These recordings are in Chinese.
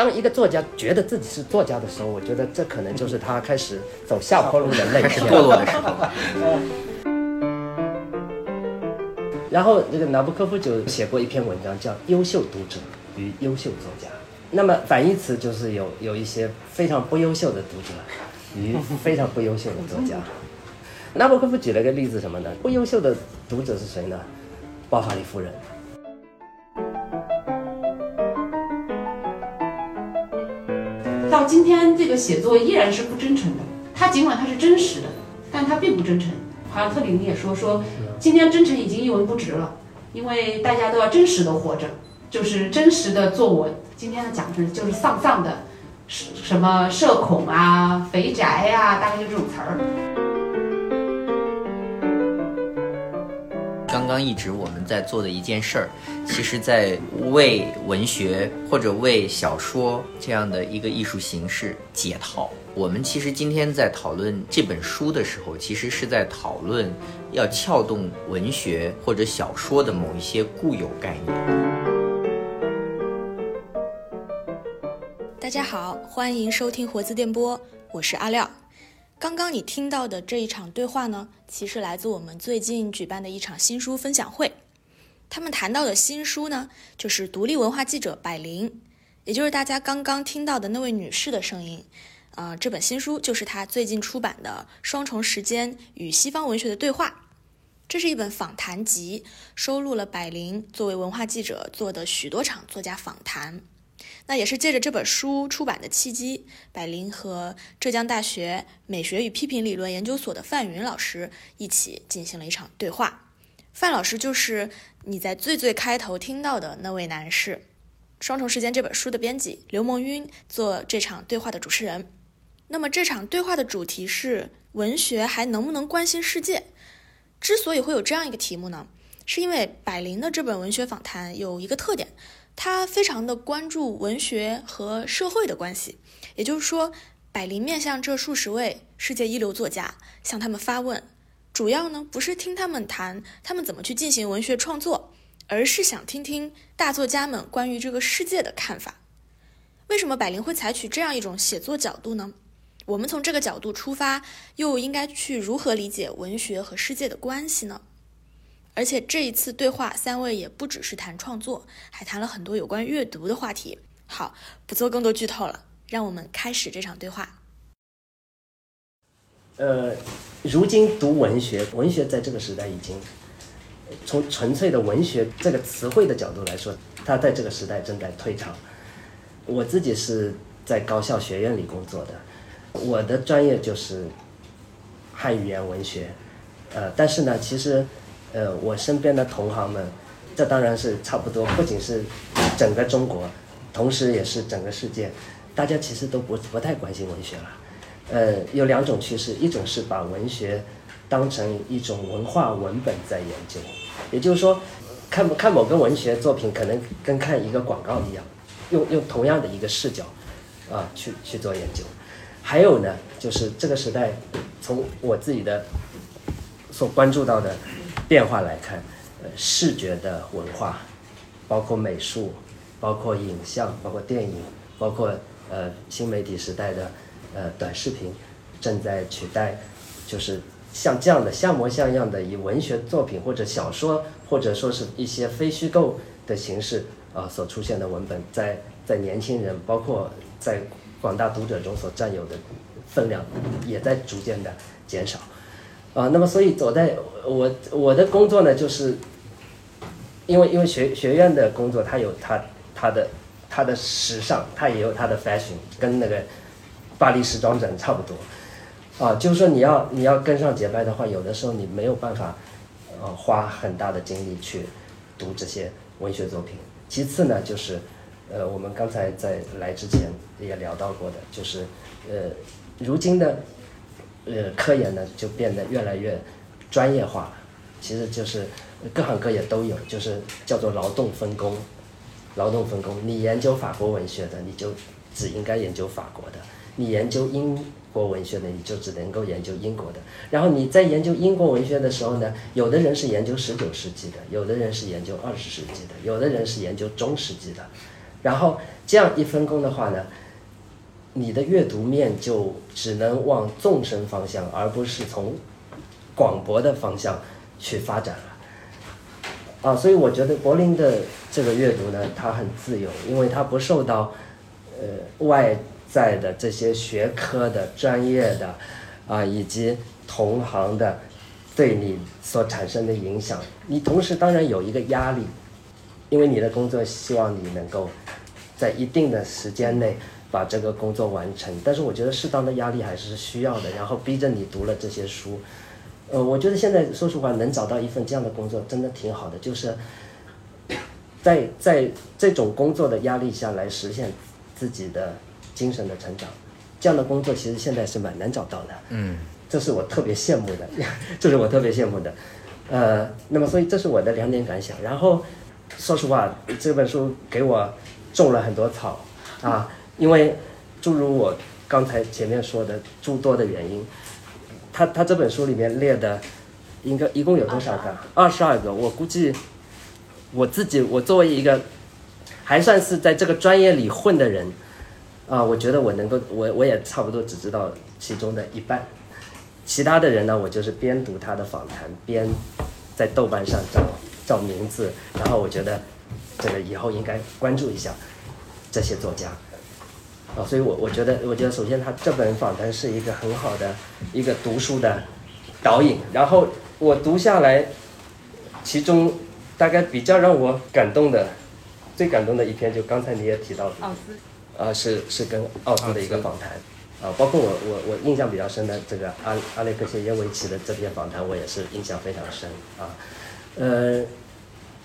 当一个作家觉得自己是作家的时候，我觉得这可能就是他开始走下坡路的那一是天。堕落的时候。然后这个纳博科夫就写过一篇文章，叫《优秀读者与优秀作家》。那么反义词就是有有一些非常不优秀的读者与非常不优秀的作家。纳博科夫举了个例子什么呢？不优秀的读者是谁呢？包法利夫人。今天，这个写作依然是不真诚的。他尽管他是真实的，但他并不真诚。好像特里尼也说说，今天真诚已经一文不值了，因为大家都要真实的活着，就是真实的做我。今天的讲的就是丧丧的，什什么社恐啊、肥宅呀、大概就这种词儿。刚刚一直我们在做的一件事儿，其实在为文学或者为小说这样的一个艺术形式解套。我们其实今天在讨论这本书的时候，其实是在讨论要撬动文学或者小说的某一些固有概念。大家好，欢迎收听活字电波，我是阿廖。刚刚你听到的这一场对话呢，其实来自我们最近举办的一场新书分享会。他们谈到的新书呢，就是独立文化记者百灵，也就是大家刚刚听到的那位女士的声音。呃，这本新书就是她最近出版的《双重时间与西方文学的对话》。这是一本访谈集，收录了百灵作为文化记者做的许多场作家访谈。那也是借着这本书出版的契机，百灵和浙江大学美学与批评理论研究所的范云老师一起进行了一场对话。范老师就是你在最最开头听到的那位男士，《双重时间》这本书的编辑刘梦晕做这场对话的主持人。那么这场对话的主题是文学还能不能关心世界？之所以会有这样一个题目呢，是因为百灵的这本文学访谈有一个特点。他非常的关注文学和社会的关系，也就是说，百灵面向这数十位世界一流作家，向他们发问，主要呢不是听他们谈他们怎么去进行文学创作，而是想听听大作家们关于这个世界的看法。为什么百灵会采取这样一种写作角度呢？我们从这个角度出发，又应该去如何理解文学和世界的关系呢？而且这一次对话，三位也不只是谈创作，还谈了很多有关阅读的话题。好，不做更多剧透了，让我们开始这场对话。呃，如今读文学，文学在这个时代已经从纯粹的文学这个词汇的角度来说，它在这个时代正在退场。我自己是在高校学院里工作的，我的专业就是汉语言文学，呃，但是呢，其实。呃，我身边的同行们，这当然是差不多，不仅是整个中国，同时也是整个世界，大家其实都不不太关心文学了。呃，有两种趋势，一种是把文学当成一种文化文本在研究，也就是说，看看某个文学作品，可能跟看一个广告一样，用用同样的一个视角啊去去做研究。还有呢，就是这个时代，从我自己的所关注到的。变化来看，呃，视觉的文化，包括美术，包括影像，包括电影，包括呃新媒体时代的呃短视频，正在取代，就是像这样的像模像样的以文学作品或者小说或者说是一些非虚构的形式啊所出现的文本，在在年轻人包括在广大读者中所占有的分量，也在逐渐的减少。啊，那么所以走在我我的工作呢，就是因为因为学学院的工作，它有它它的它的时尚，它也有它的 fashion，跟那个巴黎时装展差不多。啊，就是说你要你要跟上节拍的话，有的时候你没有办法，呃，花很大的精力去读这些文学作品。其次呢，就是呃，我们刚才在来之前也聊到过的，就是呃，如今的。呃，科研呢就变得越来越专业化了，其实就是各行各业都有，就是叫做劳动分工。劳动分工，你研究法国文学的，你就只应该研究法国的；你研究英国文学的，你就只能够研究英国的。然后你在研究英国文学的时候呢，有的人是研究十九世纪的，有的人是研究二十世纪的，有的人是研究中世纪的，然后这样一分工的话呢，你的阅读面就只能往纵深方向，而不是从广博的方向去发展了。啊，所以我觉得柏林的这个阅读呢，它很自由，因为它不受到呃外在的这些学科的专业的啊以及同行的对你所产生的影响。你同时当然有一个压力，因为你的工作希望你能够在一定的时间内把这个工作完成。但是我觉得适当的压力还是需要的，然后逼着你读了这些书。呃，我觉得现在说实话，能找到一份这样的工作真的挺好的，就是在在这种工作的压力下来实现自己的精神的成长，这样的工作其实现在是蛮难找到的。嗯，这是我特别羡慕的，这是我特别羡慕的。呃，那么所以这是我的两点感想。然后说实话，这本书给我种了很多草啊，因为诸如我刚才前面说的诸多的原因。他他这本书里面列的，应该一共有多少个？二十二个。我估计我自己，我作为一个还算是在这个专业里混的人，啊，我觉得我能够，我我也差不多只知道其中的一半。其他的人呢，我就是边读他的访谈，边在豆瓣上找找名字，然后我觉得这个以后应该关注一下这些作家。啊，所以我我觉得，我觉得首先他这本访谈是一个很好的一个读书的导引。然后我读下来，其中大概比较让我感动的，最感动的一篇就刚才你也提到的，奥斯，啊，是是跟奥斯的一个访谈，啊，包括我我我印象比较深的这个阿阿列克谢耶维奇的这篇访谈，我也是印象非常深啊，呃，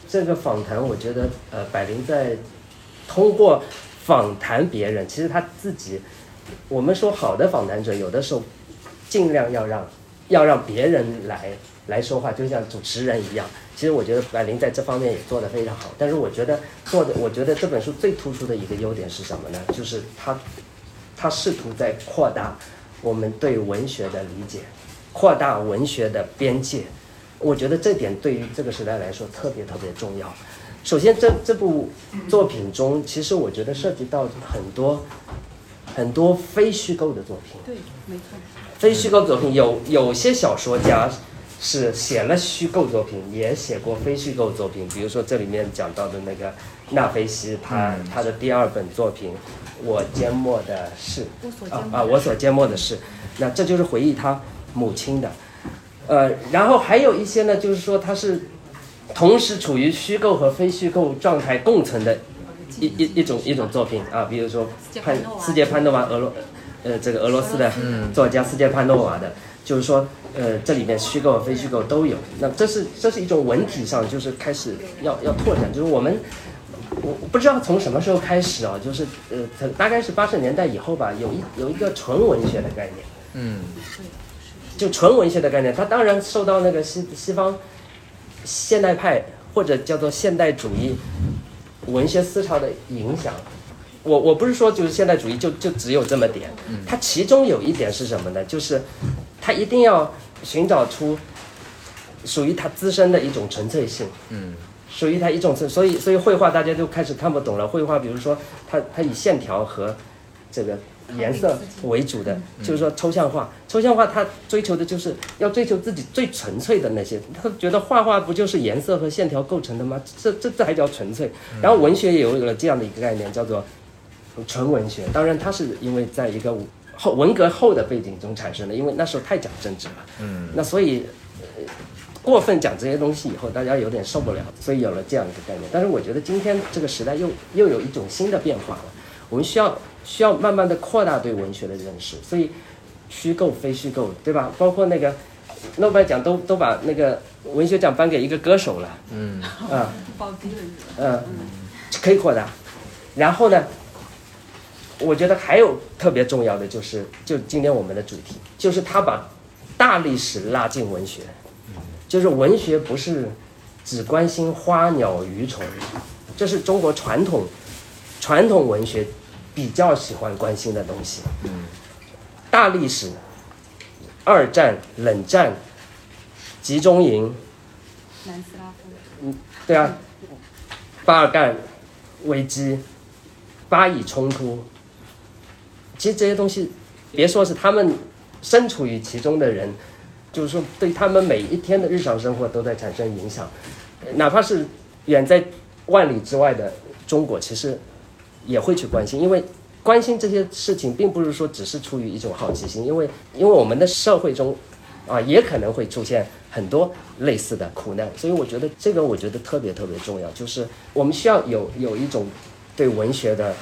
这个访谈我觉得呃，百灵在通过。访谈别人，其实他自己，我们说好的访谈者，有的时候尽量要让要让别人来来说话，就像主持人一样。其实我觉得百灵在这方面也做得非常好。但是我觉得做的，我觉得这本书最突出的一个优点是什么呢？就是他他试图在扩大我们对文学的理解，扩大文学的边界。我觉得这点对于这个时代来说特别特别重要。首先，这这部作品中，其实我觉得涉及到很多很多非虚构的作品。对，没错。非虚构作品有有些小说家是写了虚构作品，也写过非虚构作品。比如说这里面讲到的那个纳菲西，他他的第二本作品《我缄默的事》啊啊，我所缄默的事，那这就是回忆他母亲的。呃，然后还有一些呢，就是说他是。同时处于虚构和非虚构状态共存的一一一种一种作品啊，比如说潘斯杰潘诺娃俄罗，呃，这个俄罗斯的作家斯杰潘诺娃的，就是说，呃，这里面虚构和非虚构都有。那这是这是一种文体上就是开始要要拓展，就是我们我不知道从什么时候开始啊，就是呃，大概是八十年代以后吧，有一有一个纯文学的概念，嗯，就纯文学的概念，它当然受到那个西西方。现代派或者叫做现代主义文学思潮的影响，我我不是说就是现代主义就就只有这么点，它其中有一点是什么呢？就是它一定要寻找出属于它自身的一种纯粹性，嗯，属于它一种所以所以绘画大家就开始看不懂了。绘画比如说它它以线条和这个。颜色为主的，就是说抽象画。抽象画，它追求的就是要追求自己最纯粹的那些。他觉得画画不就是颜色和线条构成的吗？这这这还叫纯粹？然后文学也有了这样的一个概念，叫做纯文学。当然，它是因为在一个后文革后的背景中产生的，因为那时候太讲政治了。嗯。那所以过分讲这些东西以后，大家有点受不了，所以有了这样一个概念。但是我觉得今天这个时代又又有一种新的变化了，我们需要。需要慢慢的扩大对文学的认识，所以虚构非虚构，对吧？包括那个诺贝尔奖都都把那个文学奖颁给一个歌手了，嗯，啊，嗯，可以扩大。然后呢，我觉得还有特别重要的就是，就今天我们的主题，就是他把大历史拉进文学，就是文学不是只关心花鸟鱼虫，这是中国传统传统文学。比较喜欢关心的东西，嗯大历史，二战、冷战，集中营，南斯拉夫，嗯，对啊，巴尔干危机，巴以冲突，其实这些东西，别说是他们身处于其中的人，就是说对他们每一天的日常生活都在产生影响，哪怕是远在万里之外的中国，其实也会去关心，因为关心这些事情，并不是说只是出于一种好奇心，因为因为我们的社会中，啊，也可能会出现很多类似的苦难，所以我觉得这个我觉得特别特别重要，就是我们需要有有一种对文学的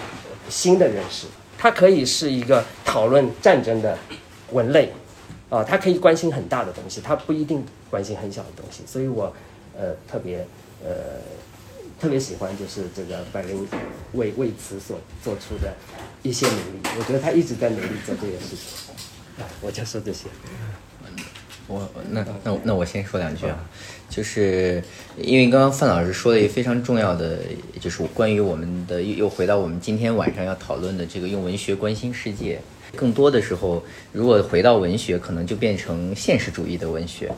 新的认识，它可以是一个讨论战争的文类，啊，它可以关心很大的东西，它不一定关心很小的东西，所以我呃特别呃特别喜欢就是这个百灵为为此所做出的一些努力，我觉得他一直在努力做这件事情，我就说这些。我那那那我先说两句啊，就是因为刚刚范老师说了一个非常重要的，就是关于我们的又又回到我们今天晚上要讨论的这个用文学关心世界。更多的时候，如果回到文学，可能就变成现实主义的文学。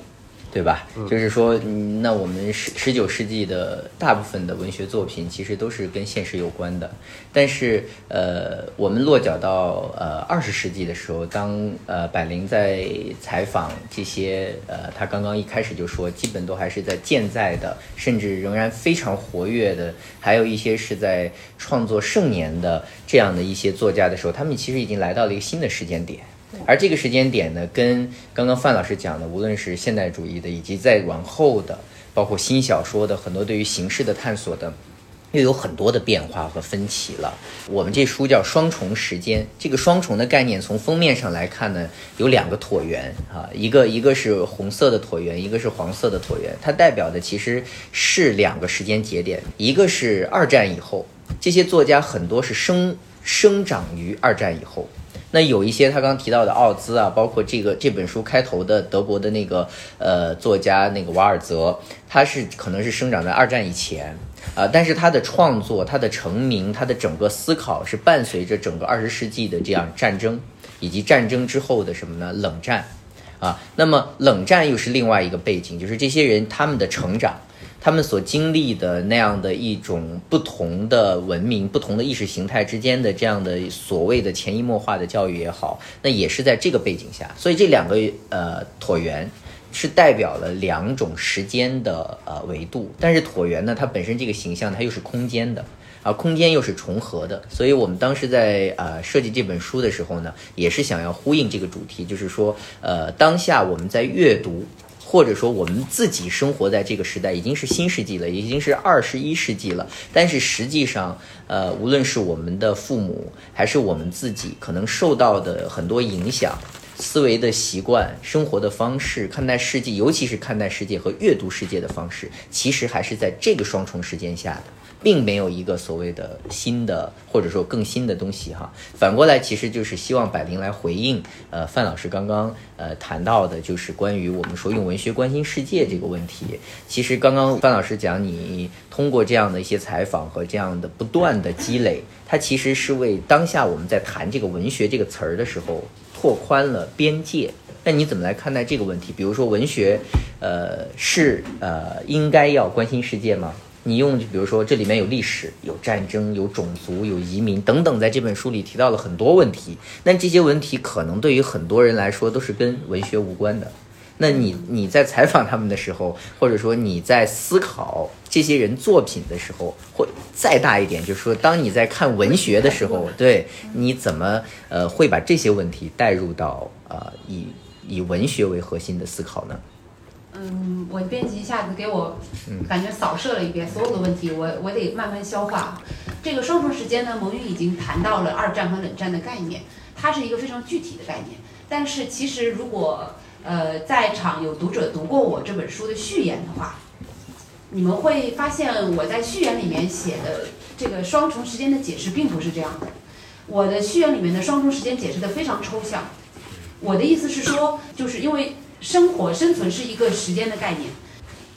对吧？就是说，嗯那我们十十九世纪的大部分的文学作品，其实都是跟现实有关的。但是，呃，我们落脚到呃二十世纪的时候，当呃百灵在采访这些呃，他刚刚一开始就说，基本都还是在健在的，甚至仍然非常活跃的，还有一些是在创作盛年的这样的一些作家的时候，他们其实已经来到了一个新的时间点。而这个时间点呢，跟刚刚范老师讲的，无论是现代主义的，以及再往后的，包括新小说的很多对于形式的探索的，又有很多的变化和分歧了。我们这书叫《双重时间》，这个双重的概念从封面上来看呢，有两个椭圆啊，一个一个是红色的椭圆，一个是黄色的椭圆，它代表的其实是两个时间节点，一个是二战以后，这些作家很多是生生长于二战以后。那有一些他刚提到的奥兹啊，包括这个这本书开头的德国的那个呃作家那个瓦尔泽，他是可能是生长在二战以前啊，但是他的创作、他的成名、他的整个思考是伴随着整个二十世纪的这样战争，以及战争之后的什么呢？冷战啊，那么冷战又是另外一个背景，就是这些人他们的成长。他们所经历的那样的一种不同的文明、不同的意识形态之间的这样的所谓的潜移默化的教育也好，那也是在这个背景下。所以这两个呃椭圆是代表了两种时间的呃维度，但是椭圆呢，它本身这个形象它又是空间的，而空间又是重合的。所以我们当时在呃设计这本书的时候呢，也是想要呼应这个主题，就是说呃当下我们在阅读。或者说，我们自己生活在这个时代，已经是新世纪了，已经是二十一世纪了。但是实际上，呃，无论是我们的父母，还是我们自己，可能受到的很多影响，思维的习惯、生活的方式、看待世界，尤其是看待世界和阅读世界的方式，其实还是在这个双重时间下的。并没有一个所谓的新的或者说更新的东西哈，反过来其实就是希望百灵来回应呃范老师刚刚呃谈到的，就是关于我们说用文学关心世界这个问题。其实刚刚范老师讲，你通过这样的一些采访和这样的不断的积累，它其实是为当下我们在谈这个文学这个词儿的时候拓宽了边界。那你怎么来看待这个问题？比如说文学，呃是呃应该要关心世界吗？你用，比如说这里面有历史、有战争、有种族、有移民等等，在这本书里提到了很多问题。那这些问题可能对于很多人来说都是跟文学无关的。那你你在采访他们的时候，或者说你在思考这些人作品的时候，会再大一点，就是说当你在看文学的时候，对，你怎么呃会把这些问题带入到呃以以文学为核心的思考呢？嗯，我编辑一下子给我感觉扫射了一遍所有的问题，我我得慢慢消化。这个双重时间呢，蒙语已经谈到了二战和冷战的概念，它是一个非常具体的概念。但是其实如果呃在场有读者读过我这本书的序言的话，你们会发现我在序言里面写的这个双重时间的解释并不是这样的。我的序言里面的双重时间解释的非常抽象。我的意思是说，就是因为。生活生存是一个时间的概念，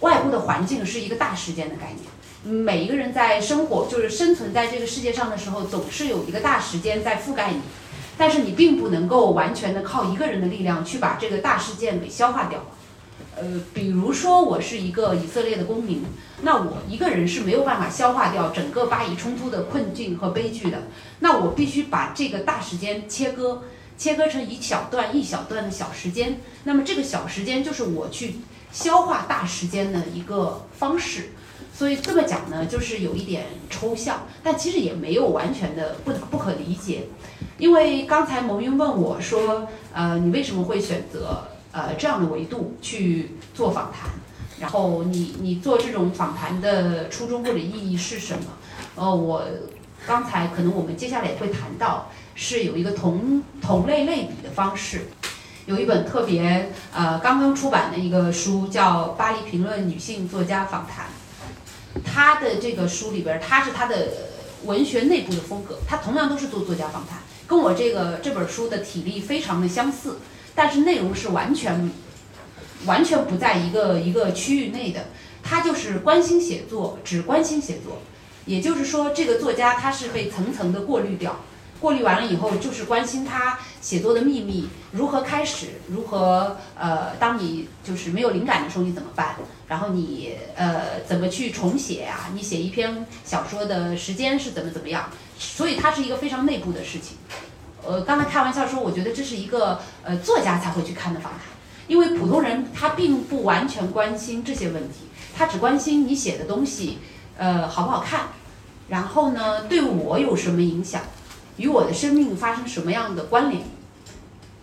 外部的环境是一个大时间的概念。每一个人在生活，就是生存在这个世界上的时候，总是有一个大时间在覆盖你，但是你并不能够完全的靠一个人的力量去把这个大事件给消化掉。呃，比如说我是一个以色列的公民，那我一个人是没有办法消化掉整个巴以冲突的困境和悲剧的。那我必须把这个大时间切割，切割成一小段一小段的小时间。那么这个小时间就是我去消化大时间的一个方式。所以这么讲呢，就是有一点抽象，但其实也没有完全的不不可理解。因为刚才蒙云问我说，呃，你为什么会选择？呃，这样的维度去做访谈，然后你你做这种访谈的初衷或者意义是什么？呃，我刚才可能我们接下来也会谈到，是有一个同同类类比的方式。有一本特别呃刚刚出版的一个书叫《巴黎评论女性作家访谈》，他的这个书里边，他是他的文学内部的风格，他同样都是做作家访谈，跟我这个这本书的体力非常的相似。但是内容是完全完全不在一个一个区域内的，他就是关心写作，只关心写作，也就是说，这个作家他是被层层的过滤掉，过滤完了以后，就是关心他写作的秘密如何开始，如何呃，当你就是没有灵感的时候你怎么办？然后你呃怎么去重写呀？你写一篇小说的时间是怎么怎么样？所以它是一个非常内部的事情。呃，刚才开玩笑说，我觉得这是一个呃作家才会去看的访谈，因为普通人他并不完全关心这些问题，他只关心你写的东西，呃好不好看，然后呢对我有什么影响，与我的生命发生什么样的关联，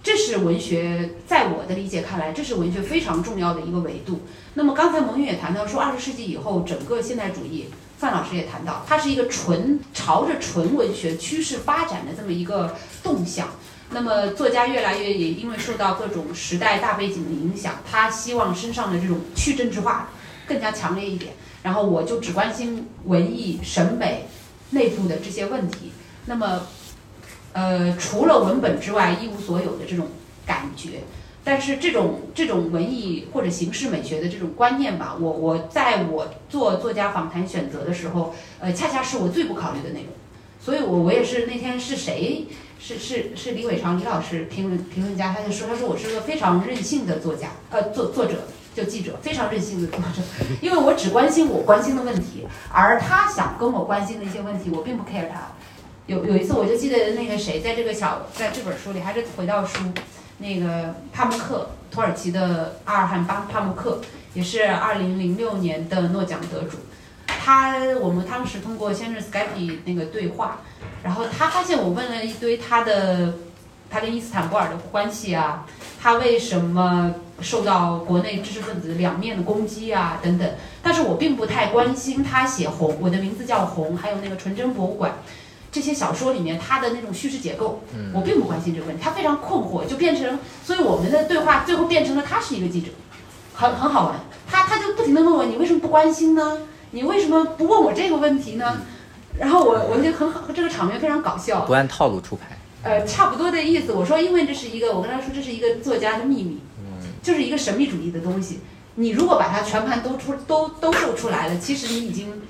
这是文学在我的理解看来，这是文学非常重要的一个维度。那么刚才蒙云也谈到说，二十世纪以后整个现代主义。范老师也谈到，它是一个纯朝着纯文学趋势发展的这么一个动向。那么作家越来越也因为受到各种时代大背景的影响，他希望身上的这种去政治化更加强烈一点。然后我就只关心文艺审美内部的这些问题。那么，呃，除了文本之外一无所有的这种感觉。但是这种这种文艺或者形式美学的这种观念吧，我我在我做作家访谈选择的时候，呃，恰恰是我最不考虑的内容。所以，我我也是那天是谁是是是李伟长李老师评论评论家，他就说他说我是个非常任性的作家，呃，作作者就记者非常任性的作者，因为我只关心我关心的问题，而他想跟我关心的一些问题，我并不 care 他。有有一次我就记得那个谁在这个小在这本书里还是回到书。那个帕慕克，土耳其的阿尔罕巴帕慕克，也是二零零六年的诺奖得主。他我们当时通过先是 Skype 那个对话，然后他发现我问了一堆他的，他跟伊斯坦布尔的关系啊，他为什么受到国内知识分子两面的攻击啊等等。但是我并不太关心他写红，我的名字叫红，还有那个纯真博物馆。这些小说里面，他的那种叙事结构，我并不关心这个问题。他非常困惑，就变成，所以我们的对话最后变成了他是一个记者，很很好玩。他他就不停的问我，你为什么不关心呢？你为什么不问我这个问题呢？然后我我就很好，这个场面非常搞笑。不按套路出牌。呃，差不多的意思。我说，因为这是一个，我跟他说这是一个作家的秘密，就是一个神秘主义的东西。你如果把它全盘都出都都露出来了，其实你已经，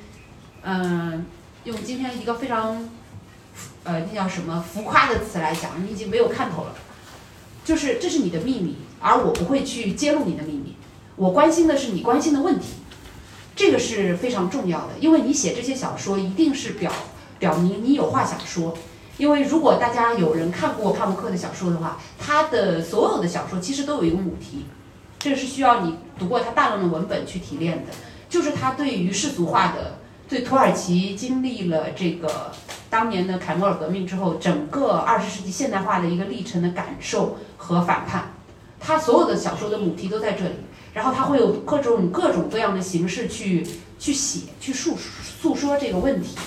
嗯，用今天一个非常。呃，那叫什么浮夸的词来讲，你已经没有看头了。就是这是你的秘密，而我不会去揭露你的秘密。我关心的是你关心的问题，这个是非常重要的。因为你写这些小说，一定是表表明你有话想说。因为如果大家有人看过帕慕克的小说的话，他的所有的小说其实都有一个母题，这是需要你读过他大量的文本去提炼的，就是他对于世俗化的，对土耳其经历了这个。当年的凯末尔革命之后，整个二十世纪现代化的一个历程的感受和反叛，他所有的小说的母题都在这里。然后他会有各种各种各样的形式去去写、去诉诉说这个问题。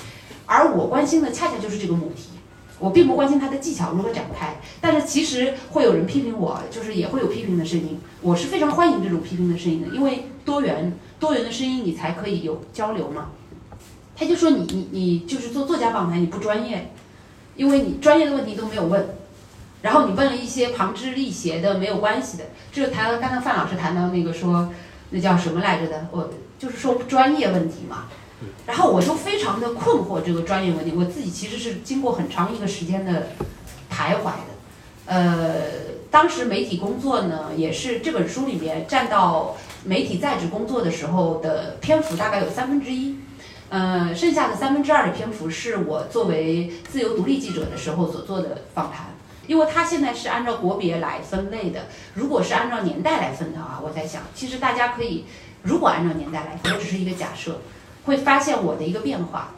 而我关心的恰恰就是这个母题，我并不关心他的技巧如何展开。但是其实会有人批评我，就是也会有批评的声音。我是非常欢迎这种批评的声音的，因为多元多元的声音，你才可以有交流嘛。他就说你你你就是做作家访谈你不专业，因为你专业的问题都没有问，然后你问了一些旁枝立邪的没有关系的，这个谈刚才范老师谈到那个说那叫什么来着的，我就是说专业问题嘛，然后我就非常的困惑这个专业问题，我自己其实是经过很长一个时间的徘徊的，呃，当时媒体工作呢也是这本书里面占到媒体在职工作的时候的篇幅大概有三分之一，呃，剩下的三分之二的篇幅是我作为自由独立记者的时候所做的访谈。因为它现在是按照国别来分类的，如果是按照年代来分的话，我在想，其实大家可以，如果按照年代来分，这只是一个假设，会发现我的一个变化，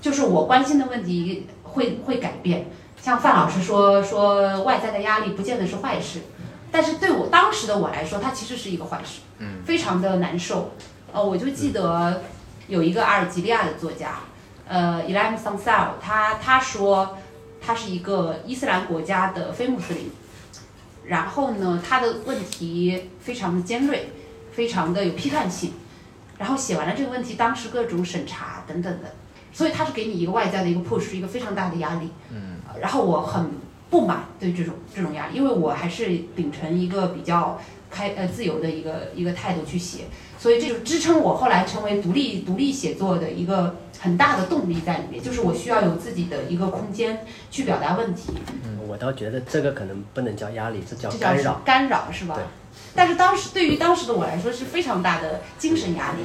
就是我关心的问题会会改变。像范老师说说外在的压力不见得是坏事，但是对我当时的我来说，它其实是一个坏事，嗯，非常的难受。呃，我就记得有一个阿尔及利亚的作家，呃 e l a m Sansal，他他说。他是一个伊斯兰国家的非穆斯林，然后呢，他的问题非常的尖锐，非常的有批判性，然后写完了这个问题，当时各种审查等等的，所以他是给你一个外在的一个 push，一个非常大的压力。嗯，然后我很不满对这种这种压力，因为我还是秉承一个比较开呃自由的一个一个态度去写，所以这就支撑我后来成为独立独立写作的一个。很大的动力在里面，就是我需要有自己的一个空间去表达问题。嗯，我倒觉得这个可能不能叫压力，这叫干扰。干扰是吧？对。但是当时对于当时的我来说是非常大的精神压力。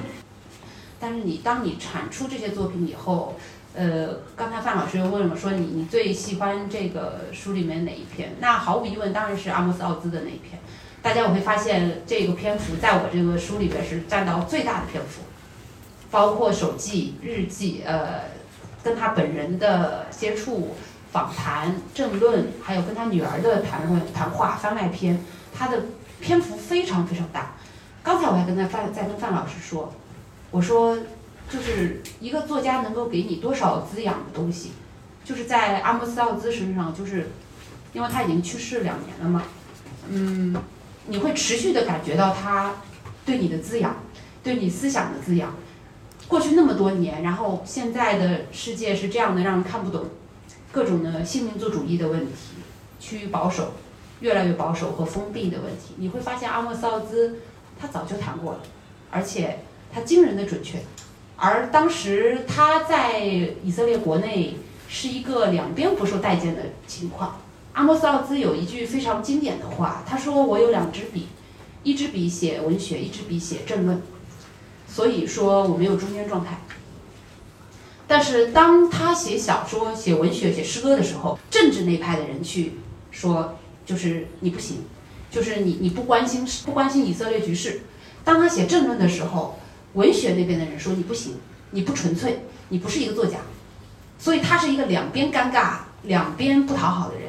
但是你当你产出这些作品以后，呃，刚才范老师又问了，说你你最喜欢这个书里面哪一篇？那毫无疑问当然是阿莫斯奥兹的那一篇。大家我会发现这个篇幅在我这个书里边是占到最大的篇幅。包括手记、日记，呃，跟他本人的接触、访谈、政论，还有跟他女儿的谈论、谈话、番外篇，他的篇幅非常非常大。刚才我还跟他范在跟范老师说，我说，就是一个作家能够给你多少滋养的东西，就是在阿姆斯奥兹身上，就是因为他已经去世两年了嘛，嗯，你会持续的感觉到他对你的滋养，对你思想的滋养。过去那么多年，然后现在的世界是这样的，让人看不懂，各种的新民族主义的问题，趋于保守，越来越保守和封闭的问题，你会发现阿莫斯奥兹他早就谈过了，而且他惊人的准确，而当时他在以色列国内是一个两边不受待见的情况。阿莫斯奥兹有一句非常经典的话，他说：“我有两支笔，一支笔写文学，一支笔写政论。”所以说我没有中间状态，但是当他写小说、写文学、写诗歌的时候，政治那派的人去说，就是你不行，就是你你不关心不关心以色列局势。当他写政论的时候，文学那边的人说你不行，你不纯粹，你不是一个作家。所以他是一个两边尴尬、两边不讨好的人。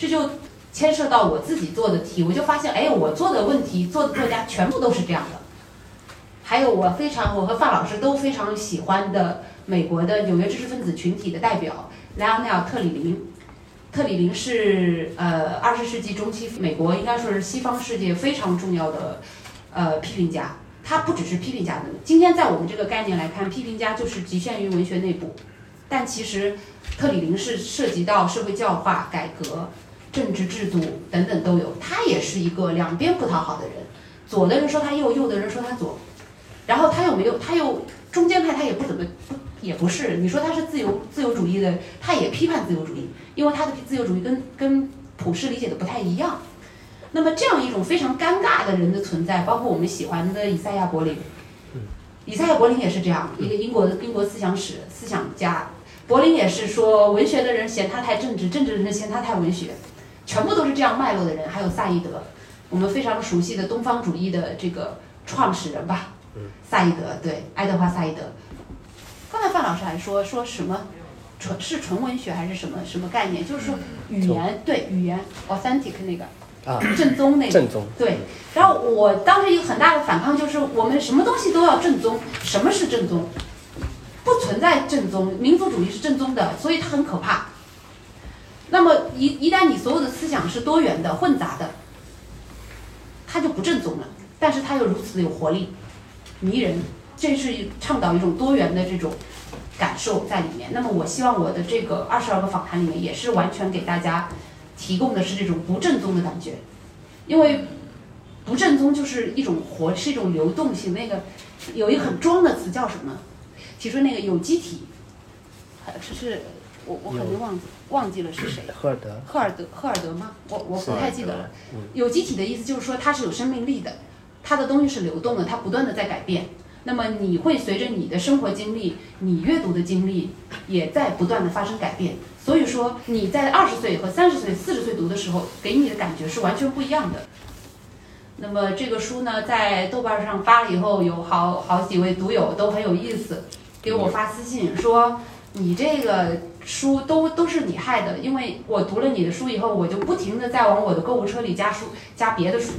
这就牵涉到我自己做的题，我就发现，哎，我做的问题、做的作家全部都是这样的。还有我非常，我和范老师都非常喜欢的美国的纽约知识分子群体的代表莱昂内尔·特里林。特里林是呃二十世纪中期美国应该说是西方世界非常重要的呃批评家。他不只是批评家的，今天在我们这个概念来看，批评家就是局限于文学内部，但其实特里林是涉及到社会教化、改革、政治制度等等都有。他也是一个两边不讨好的人，左的人说他右，右的人说他左。然后他又没有，他又中间派，他也不怎么不也不是。你说他是自由自由主义的，他也批判自由主义，因为他的自由主义跟跟普世理解的不太一样。那么这样一种非常尴尬的人的存在，包括我们喜欢的以赛亚·柏林，以赛亚·柏林也是这样一个英国的英国思想史思想家。柏林也是说，文学的人嫌他太政治，政治的人嫌他太文学，全部都是这样脉络的人。还有萨义德，我们非常熟悉的东方主义的这个创始人吧。萨义德对爱德华·萨义德，刚才范老师还说说什么纯是纯文学还是什么什么概念？就是说语言对语言 authentic 那个啊正宗那个正宗对。然后我当时一个很大的反抗就是我们什么东西都要正宗，什么是正宗？不存在正宗，民族主义是正宗的，所以它很可怕。那么一一旦你所有的思想是多元的、混杂的，它就不正宗了。但是它又如此的有活力。迷人，这是倡导一种多元的这种感受在里面。那么，我希望我的这个二十二个访谈里面，也是完全给大家提供的是这种不正宗的感觉，因为不正宗就是一种活，是一种流动性。那个有一个很装的词叫什么？提出那个有机体，只是我我可能忘记忘记了是谁。赫尔德。赫尔德，赫尔德吗？我我不太记得了。有机体的意思就是说它是有生命力的。它的东西是流动的，它不断的在改变。那么你会随着你的生活经历，你阅读的经历也在不断的发生改变。所以说你在二十岁和三十岁、四十岁读的时候，给你的感觉是完全不一样的。那么这个书呢，在豆瓣上发了以后，有好好几位读友都很有意思，给我发私信说你这个书都都是你害的，因为我读了你的书以后，我就不停的在往我的购物车里加书，加别的书。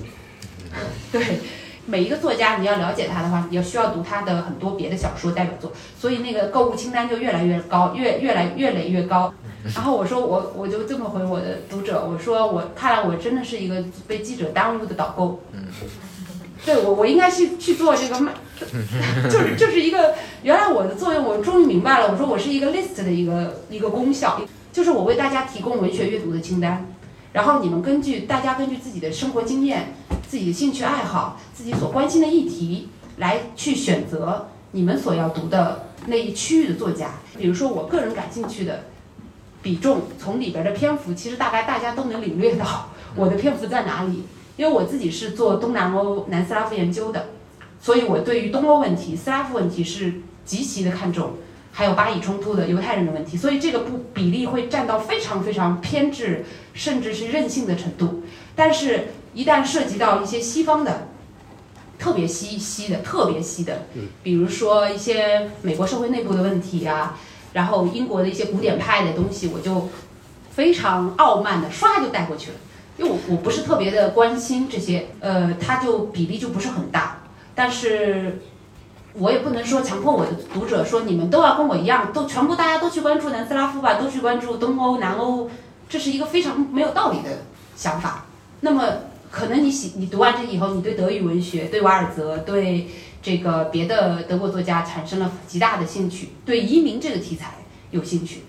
对，每一个作家你要了解他的话，你要需要读他的很多别的小说代表作，所以那个购物清单就越来越高，越越来越垒越高。然后我说我我就这么回我的读者，我说我看来我真的是一个被记者耽误的导购。嗯对我我应该去去做这个卖，就是就是一个原来我的作用，我终于明白了。我说我是一个 list 的一个一个功效，就是我为大家提供文学阅读的清单，然后你们根据大家根据自己的生活经验、自己的兴趣爱好、自己所关心的议题来去选择你们所要读的那一区域的作家。比如说我个人感兴趣的。比重从里边的篇幅，其实大概大家都能领略到我的篇幅在哪里。因为我自己是做东南欧南斯拉夫研究的，所以我对于东欧问题、斯拉夫问题是极其的看重，还有巴以冲突的犹太人的问题，所以这个不比例会占到非常非常偏执，甚至是任性的程度。但是，一旦涉及到一些西方的，特别西西的、特别西的，比如说一些美国社会内部的问题啊。然后英国的一些古典派的东西，我就非常傲慢的唰就带过去了，因为我我不是特别的关心这些，呃，它就比例就不是很大。但是，我也不能说强迫我的读者说你们都要跟我一样，都全部大家都去关注南斯拉夫吧，都去关注东欧、南欧，这是一个非常没有道理的想法。那么，可能你喜你读完这以后，你对德语文学、对瓦尔泽、对。这个别的德国作家产生了极大的兴趣，对移民这个题材有兴趣，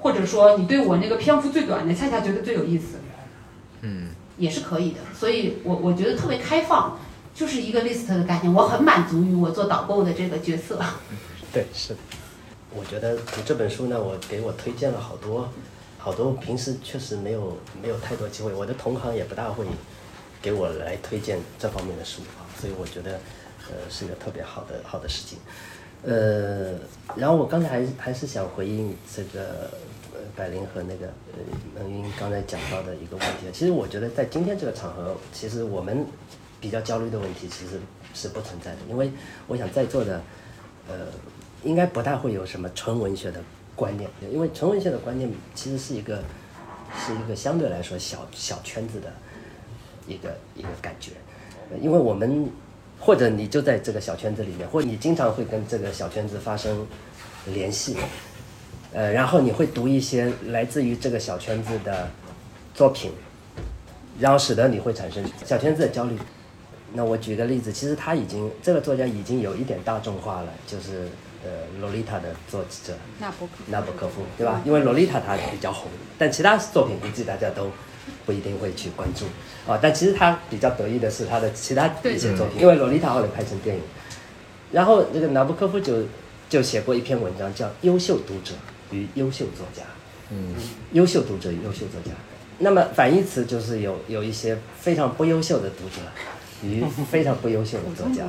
或者说你对我那个篇幅最短的恰恰觉得最有意思，嗯，也是可以的。所以我我觉得特别开放，就是一个 list 的概念，我很满足于我做导购的这个角色。对，是的。我觉得读这本书呢，我给我推荐了好多，好多平时确实没有没有太多机会，我的同行也不大会给我来推荐这方面的书啊，所以我觉得。呃，是一个特别好的好的事情，呃，然后我刚才还还是想回应这个呃百灵和那个呃能云刚才讲到的一个问题。其实我觉得在今天这个场合，其实我们比较焦虑的问题其实是不存在的，因为我想在座的呃应该不大会有什么纯文学的观念，因为纯文学的观念其实是一个是一个相对来说小小圈子的一个一个感觉，因为我们。或者你就在这个小圈子里面，或者你经常会跟这个小圈子发生联系，呃，然后你会读一些来自于这个小圈子的作品，然后使得你会产生小圈子的焦虑。那我举个例子，其实他已经这个作家已经有一点大众化了，就是呃《洛丽塔》的作者纳博科纳博科夫，对吧？因为《洛丽塔》他比较红，但其他作品估计大家都。不一定会去关注啊，但其实他比较得意的是他的其他一些作品，因为《洛丽塔》后来拍成电影，然后这个纳博科夫就就写过一篇文章，叫《优秀读者与优秀作家》。嗯，优秀读者与优秀作家，那么反义词就是有有一些非常不优秀的读者与非常不优秀的作家。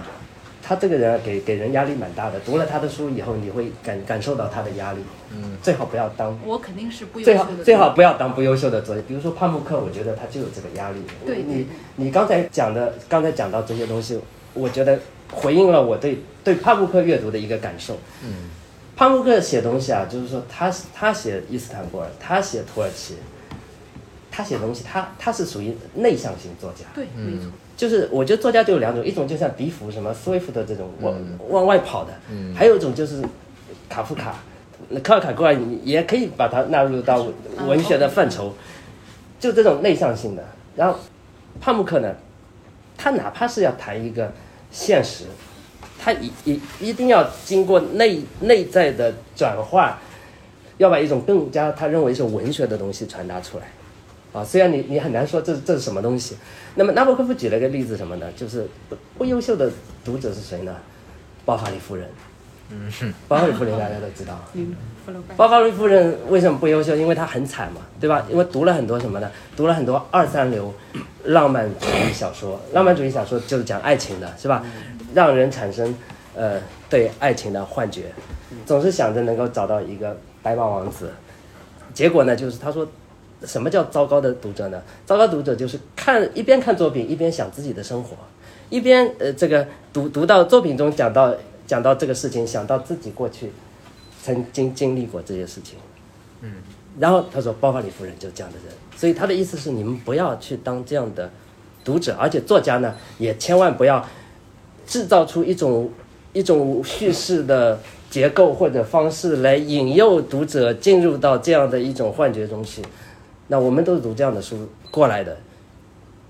他这个人给给人压力蛮大的，读了他的书以后，你会感感受到他的压力。嗯，最好不要当。我肯定是不优秀的。最好最好不要当不优秀的作家，比如说帕慕克，我觉得他就有这个压力。对你你刚才讲的，刚才讲到这些东西，我觉得回应了我对对帕慕克阅读的一个感受。嗯，帕慕克写东西啊，就是说他他写伊斯坦布尔，他写土耳其，他写东西，他他是属于内向型作家。对，没错。就是我觉得作家就有两种，一种就像笛福什么斯威夫的这种往往外跑的，还有一种就是卡夫卡，那卡尔卡过来你也可以把它纳入到文学的范畴，就这种内向性的。然后帕慕克呢，他哪怕是要谈一个现实，他一一一定要经过内内在的转化，要把一种更加他认为是文学的东西传达出来。啊，虽然你你很难说这这是什么东西，那么纳博科夫举了个例子什么呢？就是不不优秀的读者是谁呢？包法利夫人，嗯，包法利夫人大家都知道。嗯。包法利夫人为什么不优秀？因为她很惨嘛，对吧？因为读了很多什么呢？读了很多二三流浪漫主义小说。浪漫主义小说就是讲爱情的，是吧？让人产生呃对爱情的幻觉，总是想着能够找到一个白马王子。结果呢，就是他说，什么叫糟糕的读者呢？糟糕读者就是看一边看作品，一边想自己的生活，一边呃这个读读到作品中讲到讲到这个事情，想到自己过去曾经经历过这些事情。嗯，然后他说，包法利夫人就是这样的人，所以他的意思是，你们不要去当这样的读者，而且作家呢，也千万不要制造出一种一种叙事的结构或者方式来引诱读者进入到这样的一种幻觉中去。那我们都是读这样的书过来的，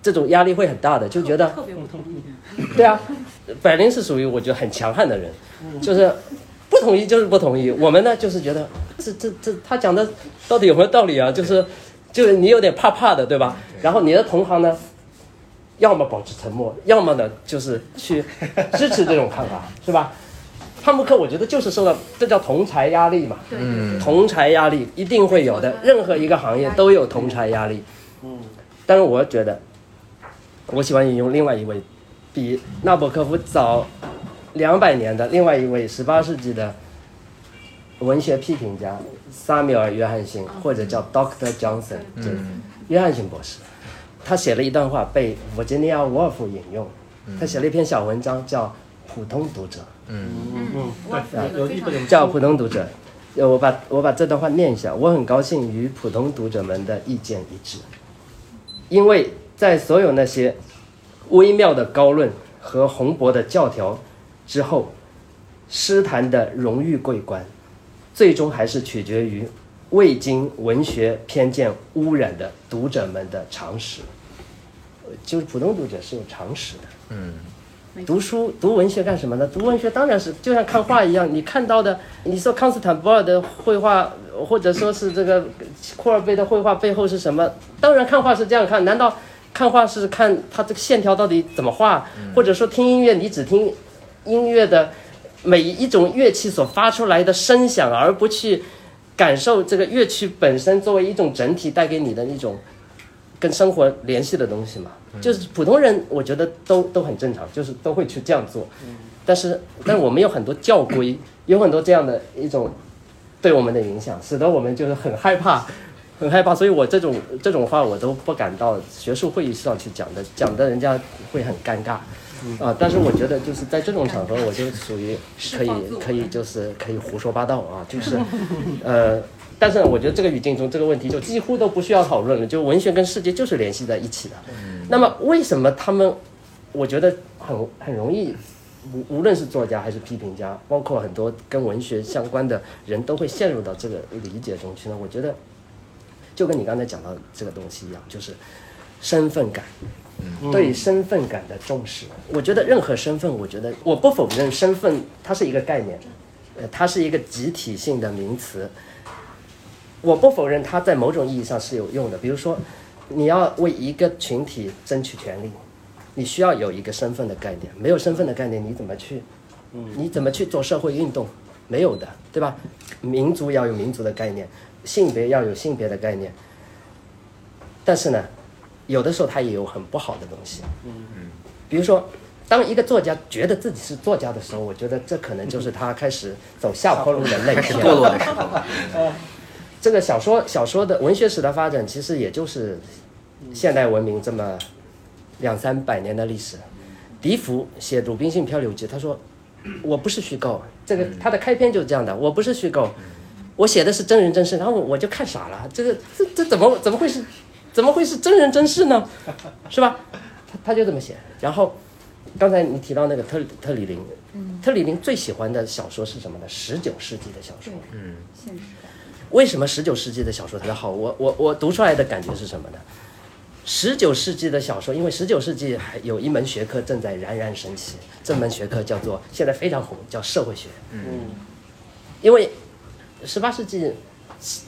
这种压力会很大的，就觉得特别不同意。对啊，百灵是属于我觉得很强悍的人，就是不同意就是不同意。我们呢就是觉得这这这他讲的到底有没有道理啊？就是就是你有点怕怕的，对吧？然后你的同行呢，要么保持沉默，要么呢就是去支持这种看法，是吧？汉姆克我觉得就是受到这叫同才压力嘛，对对对。同才压力一定会有的，任何一个行业都有同才压力。嗯，但是我觉得，我喜欢引用另外一位比纳博科夫早两百年的另外一位十八世纪的文学批评家萨缪尔·约翰逊，或者叫 Doctor Johnson，就是约翰逊博士。他写了一段话被 Virginia Woolf 引用，他写了一篇小文章叫《普通读者》。嗯，对，有一本叫普通读者。呃，我把我把这段话念一下。我很高兴与普通读者们的意见一致，因为在所有那些微妙的高论和宏博的教条之后，诗坛的荣誉桂冠，最终还是取决于未经文学偏见污染的读者们的常识。呃就是普通读者是有常识的。嗯读书读文学干什么呢？读文学当然是就像看画一样，你看到的，你说康斯坦布尔的绘画，或者说是这个库尔贝的绘画背后是什么？当然看画是这样看，难道看画是看他这个线条到底怎么画？或者说听音乐，你只听音乐的每一种乐器所发出来的声响，而不去感受这个乐曲本身作为一种整体带给你的那种跟生活联系的东西嘛？就是普通人，我觉得都都很正常，就是都会去这样做。但是，但是我们有很多教规，有很多这样的一种对我们的影响，使得我们就是很害怕，很害怕。所以我这种这种话我都不敢到学术会议上去讲的，讲的人家会很尴尬。啊，但是我觉得就是在这种场合，我就属于可以可以就是可以胡说八道啊，就是 呃，但是我觉得这个语境中这个问题就几乎都不需要讨论了，就文学跟世界就是联系在一起的。那么为什么他们，我觉得很很容易，无无论是作家还是批评家，包括很多跟文学相关的人都会陷入到这个理解中去呢？我觉得就跟你刚才讲到这个东西一样，就是身份感。对身份感的重视，我觉得任何身份，我觉得我不否认身份它是一个概念，呃，它是一个集体性的名词。我不否认它在某种意义上是有用的，比如说你要为一个群体争取权利，你需要有一个身份的概念，没有身份的概念，你怎么去，你怎么去做社会运动？没有的，对吧？民族要有民族的概念，性别要有性别的概念，但是呢，有的时候它也有很不好的东西。比如说，当一个作家觉得自己是作家的时候，我觉得这可能就是他开始走下坡路的那一天。堕落的时候，这个小说小说的文学史的发展，其实也就是现代文明这么两三百年的历史。笛福写《鲁滨逊漂流记》，他说：“我不是虚构，这个他的开篇就是这样的，我不是虚构，我写的是真人真事。”然后我就看傻了，这个这这怎么怎么会是怎么会是真人真事呢？是吧？他他就这么写。然后刚才你提到那个特特里林，特里林最喜欢的小说是什么呢？十九世纪的小说。嗯现实。为什么十九世纪的小说特别好？我我我读出来的感觉是什么呢？十九世纪的小说，因为十九世纪还有一门学科正在冉冉升起，这门学科叫做现在非常红，叫社会学。嗯因为十八世纪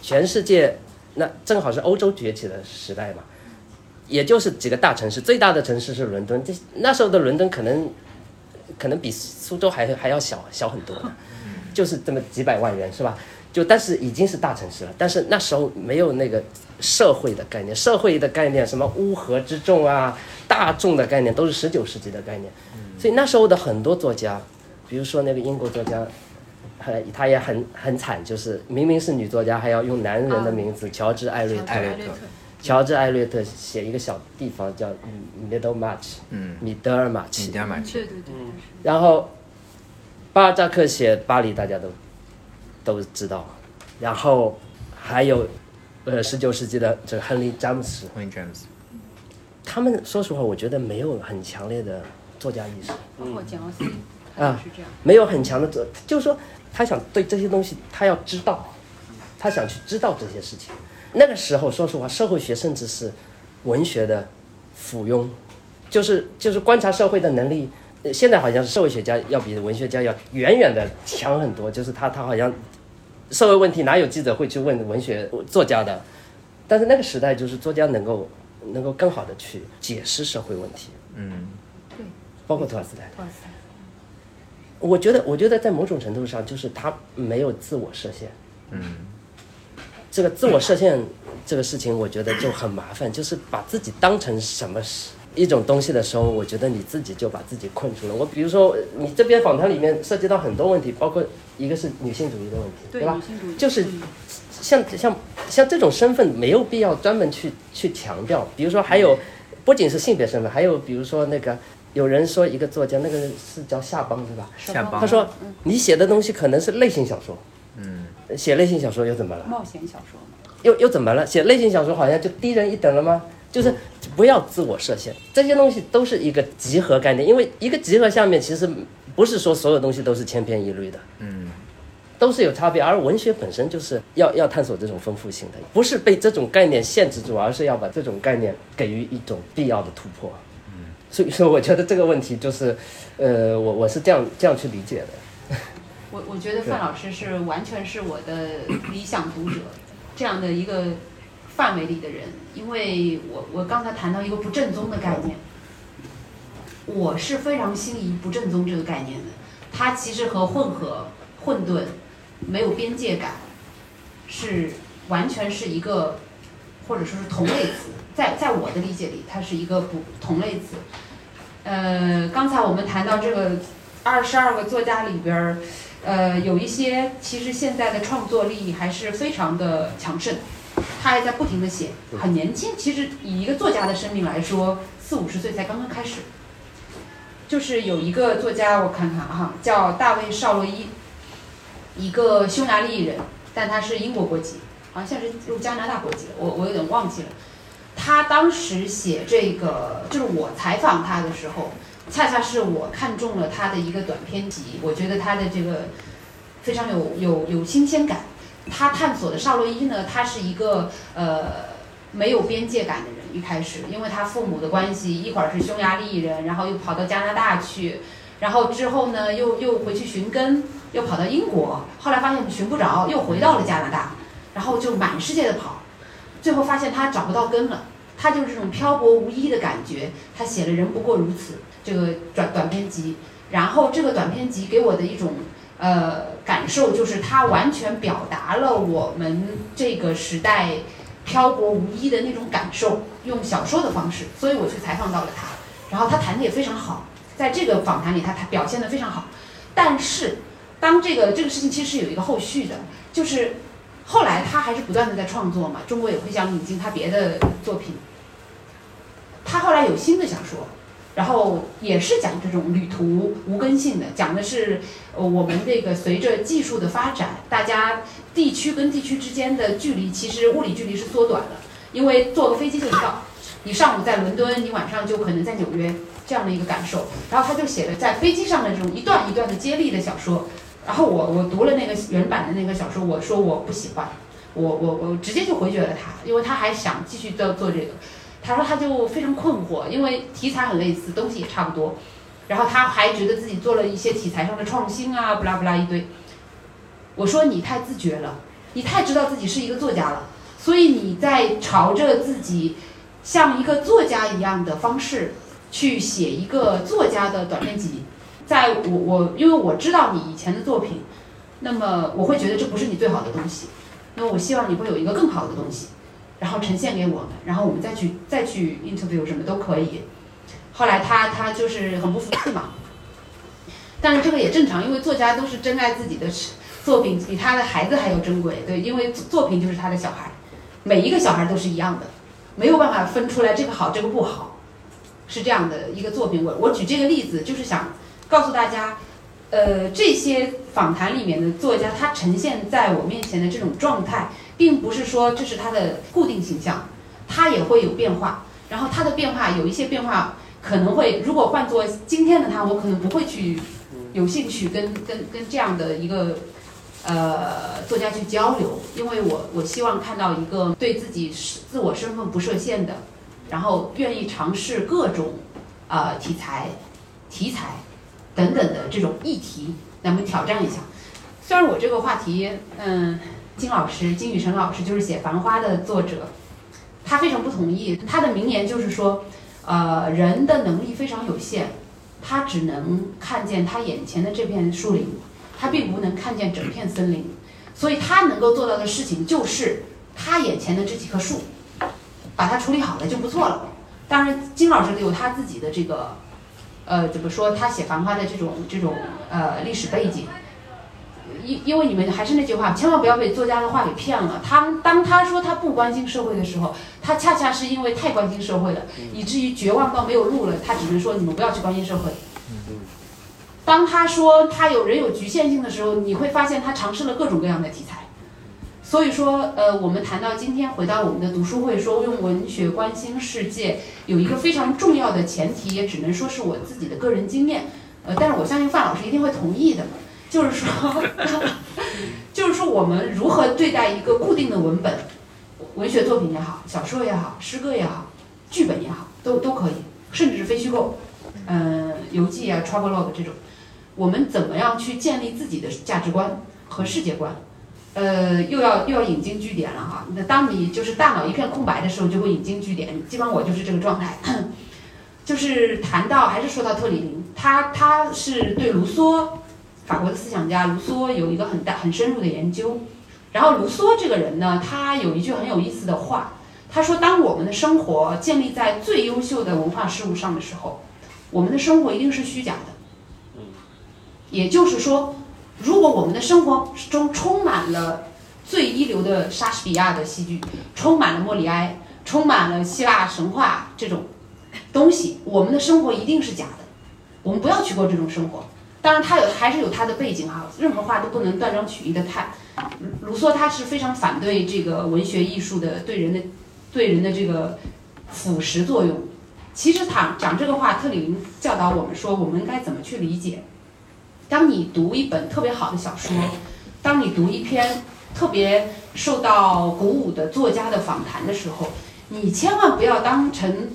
全世界那正好是欧洲崛起的时代嘛，也就是几个大城市，最大的城市是伦敦，这那时候的伦敦可能可能比苏州还还要小小很多呢。就是这么几百万人是吧？就但是已经是大城市了，但是那时候没有那个社会的概念，社会的概念什么乌合之众啊，大众的概念都是十九世纪的概念，所以那时候的很多作家，比如说那个英国作家，还他也很很惨，就是明明是女作家，还要用男人的名字，乔治艾略特。艾略特。乔治·艾略特写一个小地方叫 Middlemarch，嗯，米德尔马奇米。德尔马奇，对对对，然后巴尔扎克写巴黎，大家都都知道。然后还有呃，十九世纪的这个亨利·詹姆斯，惠詹姆斯，他们说实话，我觉得没有很强烈的作家意识，包括简奥斯，啊是这样。没有很强的作，就是说他想对这些东西他要知道，他想去知道这些事情。那个时候，说实话，社会学甚至是文学的附庸，就是就是观察社会的能力。呃现在好像是社会学家要比文学家要远远的强很多，就是他他好像社会问题哪有记者会去问文学作家的？但是那个时代就是作家能够能够更好的去解释社会问题，嗯，对，包括托尔斯泰。托尔斯泰。我觉得，我觉得在某种程度上，就是他没有自我设限。嗯，这个自我设限这个事情，我觉得就很麻烦，就是把自己当成什么是一种东西的时候，我觉得你自己就把自己困住了。我比如说，你这边访谈里面涉及到很多问题，包括一个是女性主义的问题，对吧？就是嗯像像像这种身份没有必要专门去去强调。比如说还有，不仅是性别身份，还有比如说那个有人说一个作家，那个是叫夏邦对吧？夏邦他说你写的东西可能是类型小说，嗯，写类型小说又怎么了？冒险小说嘛，又又怎么了？写类型小说好像就低人一等了吗？就是不要自我设限，这些东西都是一个集合概念，因为一个集合下面其实不是说所有东西都是千篇一律的，嗯，都是有差别。而文学本身就是要要探索这种丰富性的，不是被这种概念限制住，而是要把这种概念给予一种必要的突破。嗯，所以说我觉得这个问题就是，呃，我我是这样这样去理解的。我我觉得范老师是完全是我的理想读者，这样的一个范围里的人，因为我我刚才谈到一个不正宗的概念，我是非常心仪不正宗这个概念的，它其实和混合、混沌、没有边界感，是完全是一个，或者说是同类词，在在我的理解里，它是一个不同类词。呃，刚才我们谈到这个二十二个作家里边儿，呃，有一些其实现在的创作力还是非常的强盛，他还在不停的写，很年轻。其实以一个作家的生命来说，四五十岁才刚刚开始。就是有一个作家，我看看哈，叫大卫·绍洛伊，一个匈牙利人，但他是英国国籍，好像是入加拿大国籍了，我我有点忘记了。他当时写这个，就是我采访他的时候，恰恰是我看中了他的一个短篇集，我觉得他的这个非常有有有新鲜感。他探索的绍洛伊呢，他是一个呃没有边界感的人，一开始，因为他父母的关系，一会儿是匈牙利人，然后又跑到加拿大去，然后之后呢又又回去寻根，又跑到英国，后来发现寻不着，又回到了加拿大，然后就满世界的跑，最后发现他找不到根了。他就是这种漂泊无依的感觉。他写了《人不过如此》这个短短篇集，然后这个短篇集给我的一种呃感受就是，它完全表达了我们这个时代漂泊无依的那种感受，用小说的方式。所以我去采访到了他，然后他谈的也非常好，在这个访谈里他他表现的非常好。但是当这个这个事情其实是有一个后续的，就是后来他还是不断的在创作嘛，中国也会想引进他别的作品。他后来有新的小说，然后也是讲这种旅途无根性的，讲的是呃我们这个随着技术的发展，大家地区跟地区之间的距离其实物理距离是缩短了，因为坐个飞机就能到，你上午在伦敦，你晚上就可能在纽约这样的一个感受。然后他就写了在飞机上的这种一段一段的接力的小说，然后我我读了那个原版的那个小说，我说我不喜欢，我我我直接就回绝了他，因为他还想继续做做这个。他说他就非常困惑，因为题材很类似，东西也差不多，然后他还觉得自己做了一些题材上的创新啊，不拉不拉一堆。我说你太自觉了，你太知道自己是一个作家了，所以你在朝着自己像一个作家一样的方式去写一个作家的短篇集。在我我因为我知道你以前的作品，那么我会觉得这不是你最好的东西，那我希望你会有一个更好的东西，然后呈现给我们，然后我们再去再去 interview 什么都可以。后来他他就是很不服气嘛，但是这个也正常，因为作家都是珍爱自己的作品，比他的孩子还要珍贵，对，因为作品就是他的小孩，每一个小孩都是一样的，没有办法分出来这个好这个不好，是这样的一个作品。我我举这个例子就是想告诉大家，呃，这些访谈里面的作家他呈现在我面前的这种状态，并不是说这是他的固定形象，他也会有变化，然后他的变化有一些变化。可能会，如果换做今天的他，我可能不会去有兴趣跟跟跟这样的一个呃作家去交流，因为我我希望看到一个对自己自我身份不设限的，然后愿意尝试各种呃题材题材等等的这种议题，那么挑战一下。虽然我这个话题，嗯，金老师金宇澄老师就是写《繁花》的作者，他非常不同意，他的名言就是说。呃，人的能力非常有限，他只能看见他眼前的这片树林，他并不能看见整片森林，所以他能够做到的事情就是他眼前的这几棵树，把它处理好了就不错了。当然，金老师有他自己的这个，呃，怎么说？他写《繁花》的这种这种呃历史背景。因因为你们还是那句话，千万不要被作家的话给骗了。他当他说他不关心社会的时候，他恰恰是因为太关心社会了，以至于绝望到没有路了。他只能说你们不要去关心社会。当他说他有人有局限性的时候，你会发现他尝试了各种各样的题材。所以说，呃，我们谈到今天回到我们的读书会，说用文学关心世界，有一个非常重要的前提，也只能说是我自己的个人经验。呃，但是我相信范老师一定会同意的。就是说，就是说，我们如何对待一个固定的文本，文学作品也好，小说也好，诗歌也好，剧本也好，都都可以，甚至是非虚构，嗯，游记啊，travelog 这种，我们怎么样去建立自己的价值观和世界观？呃，又要又要引经据典了哈。那当你就是大脑一片空白的时候，就会引经据典。基本上我就是这个状态，就是谈到还是说到特里林，他他是对卢梭。法国的思想家卢梭有一个很大很深入的研究，然后卢梭这个人呢，他有一句很有意思的话，他说：“当我们的生活建立在最优秀的文化事物上的时候，我们的生活一定是虚假的。”也就是说，如果我们的生活中充满了最一流的莎士比亚的戏剧，充满了莫里埃，充满了希腊神话这种东西，我们的生活一定是假的。我们不要去过这种生活。当然，他有还是有他的背景哈，任何话都不能断章取义的看。卢梭他是非常反对这个文学艺术的对人的对人的这个腐蚀作用。其实他讲这个话，特里宁教导我们说，我们该怎么去理解？当你读一本特别好的小说，当你读一篇特别受到鼓舞的作家的访谈的时候，你千万不要当成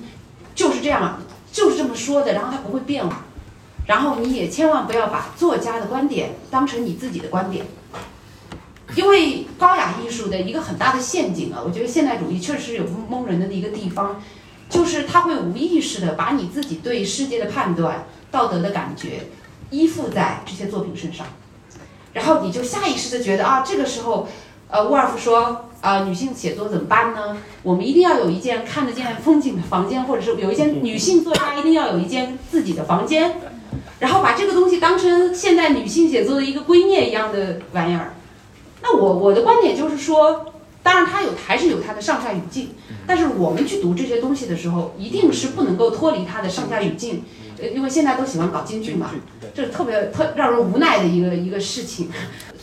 就是这样，就是这么说的，然后他不会变化。然后你也千万不要把作家的观点当成你自己的观点，因为高雅艺术的一个很大的陷阱啊，我觉得现代主义确实有蒙人的一个地方，就是他会无意识的把你自己对世界的判断、道德的感觉依附在这些作品身上，然后你就下意识的觉得啊，这个时候，呃，沃尔夫说啊，女性写作怎么办呢？我们一定要有一间看得见风景的房间，或者是有一间女性作家一定要有一间自己的房间。然后把这个东西当成现代女性写作的一个圭臬一样的玩意儿，那我我的观点就是说，当然它有还是有它的上下语境，但是我们去读这些东西的时候，一定是不能够脱离它的上下语境，呃，因为现在都喜欢搞京剧嘛，这是特别特让人无奈的一个一个事情。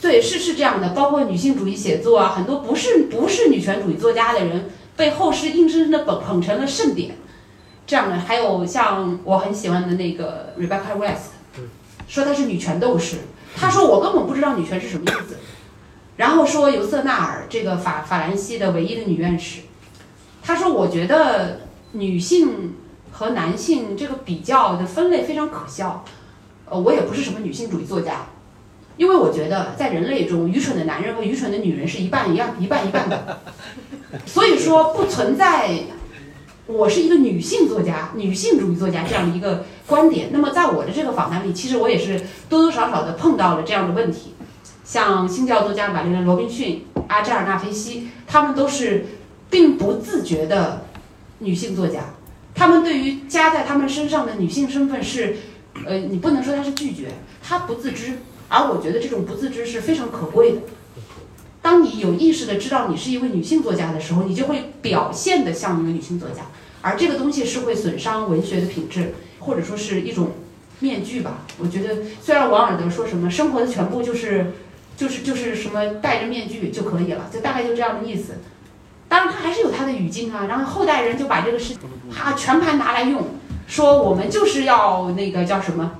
对，是是这样的，包括女性主义写作啊，很多不是不是女权主义作家的人，被后世硬生生的捧捧成了圣典。这样的还有像我很喜欢的那个 Rebecca West，说她是女权斗士。她说我根本不知道女权是什么意思。然后说尤瑟纳尔这个法法兰西的唯一的女院士，她说我觉得女性和男性这个比较的分类非常可笑。呃，我也不是什么女性主义作家，因为我觉得在人类中，愚蠢的男人和愚蠢的女人是一半一样，一半一半的。所以说不存在。我是一个女性作家，女性主义作家这样的一个观点。那么在我的这个访谈里，其实我也是多多少少的碰到了这样的问题。像新教作家玛丽莲·罗宾逊、阿扎尔纳菲西，他们都是并不自觉的女性作家。他们对于加在他们身上的女性身份是，呃，你不能说他是拒绝，他不自知。而我觉得这种不自知是非常可贵的。当你有意识的知道你是一位女性作家的时候，你就会表现的像一个女性作家，而这个东西是会损伤文学的品质，或者说是一种面具吧。我觉得，虽然王尔德说什么生活的全部就是就是就是什么戴着面具就可以了，就大概就这样的意思。当然，他还是有他的语境啊。然后后代人就把这个事哈全盘拿来用，说我们就是要那个叫什么，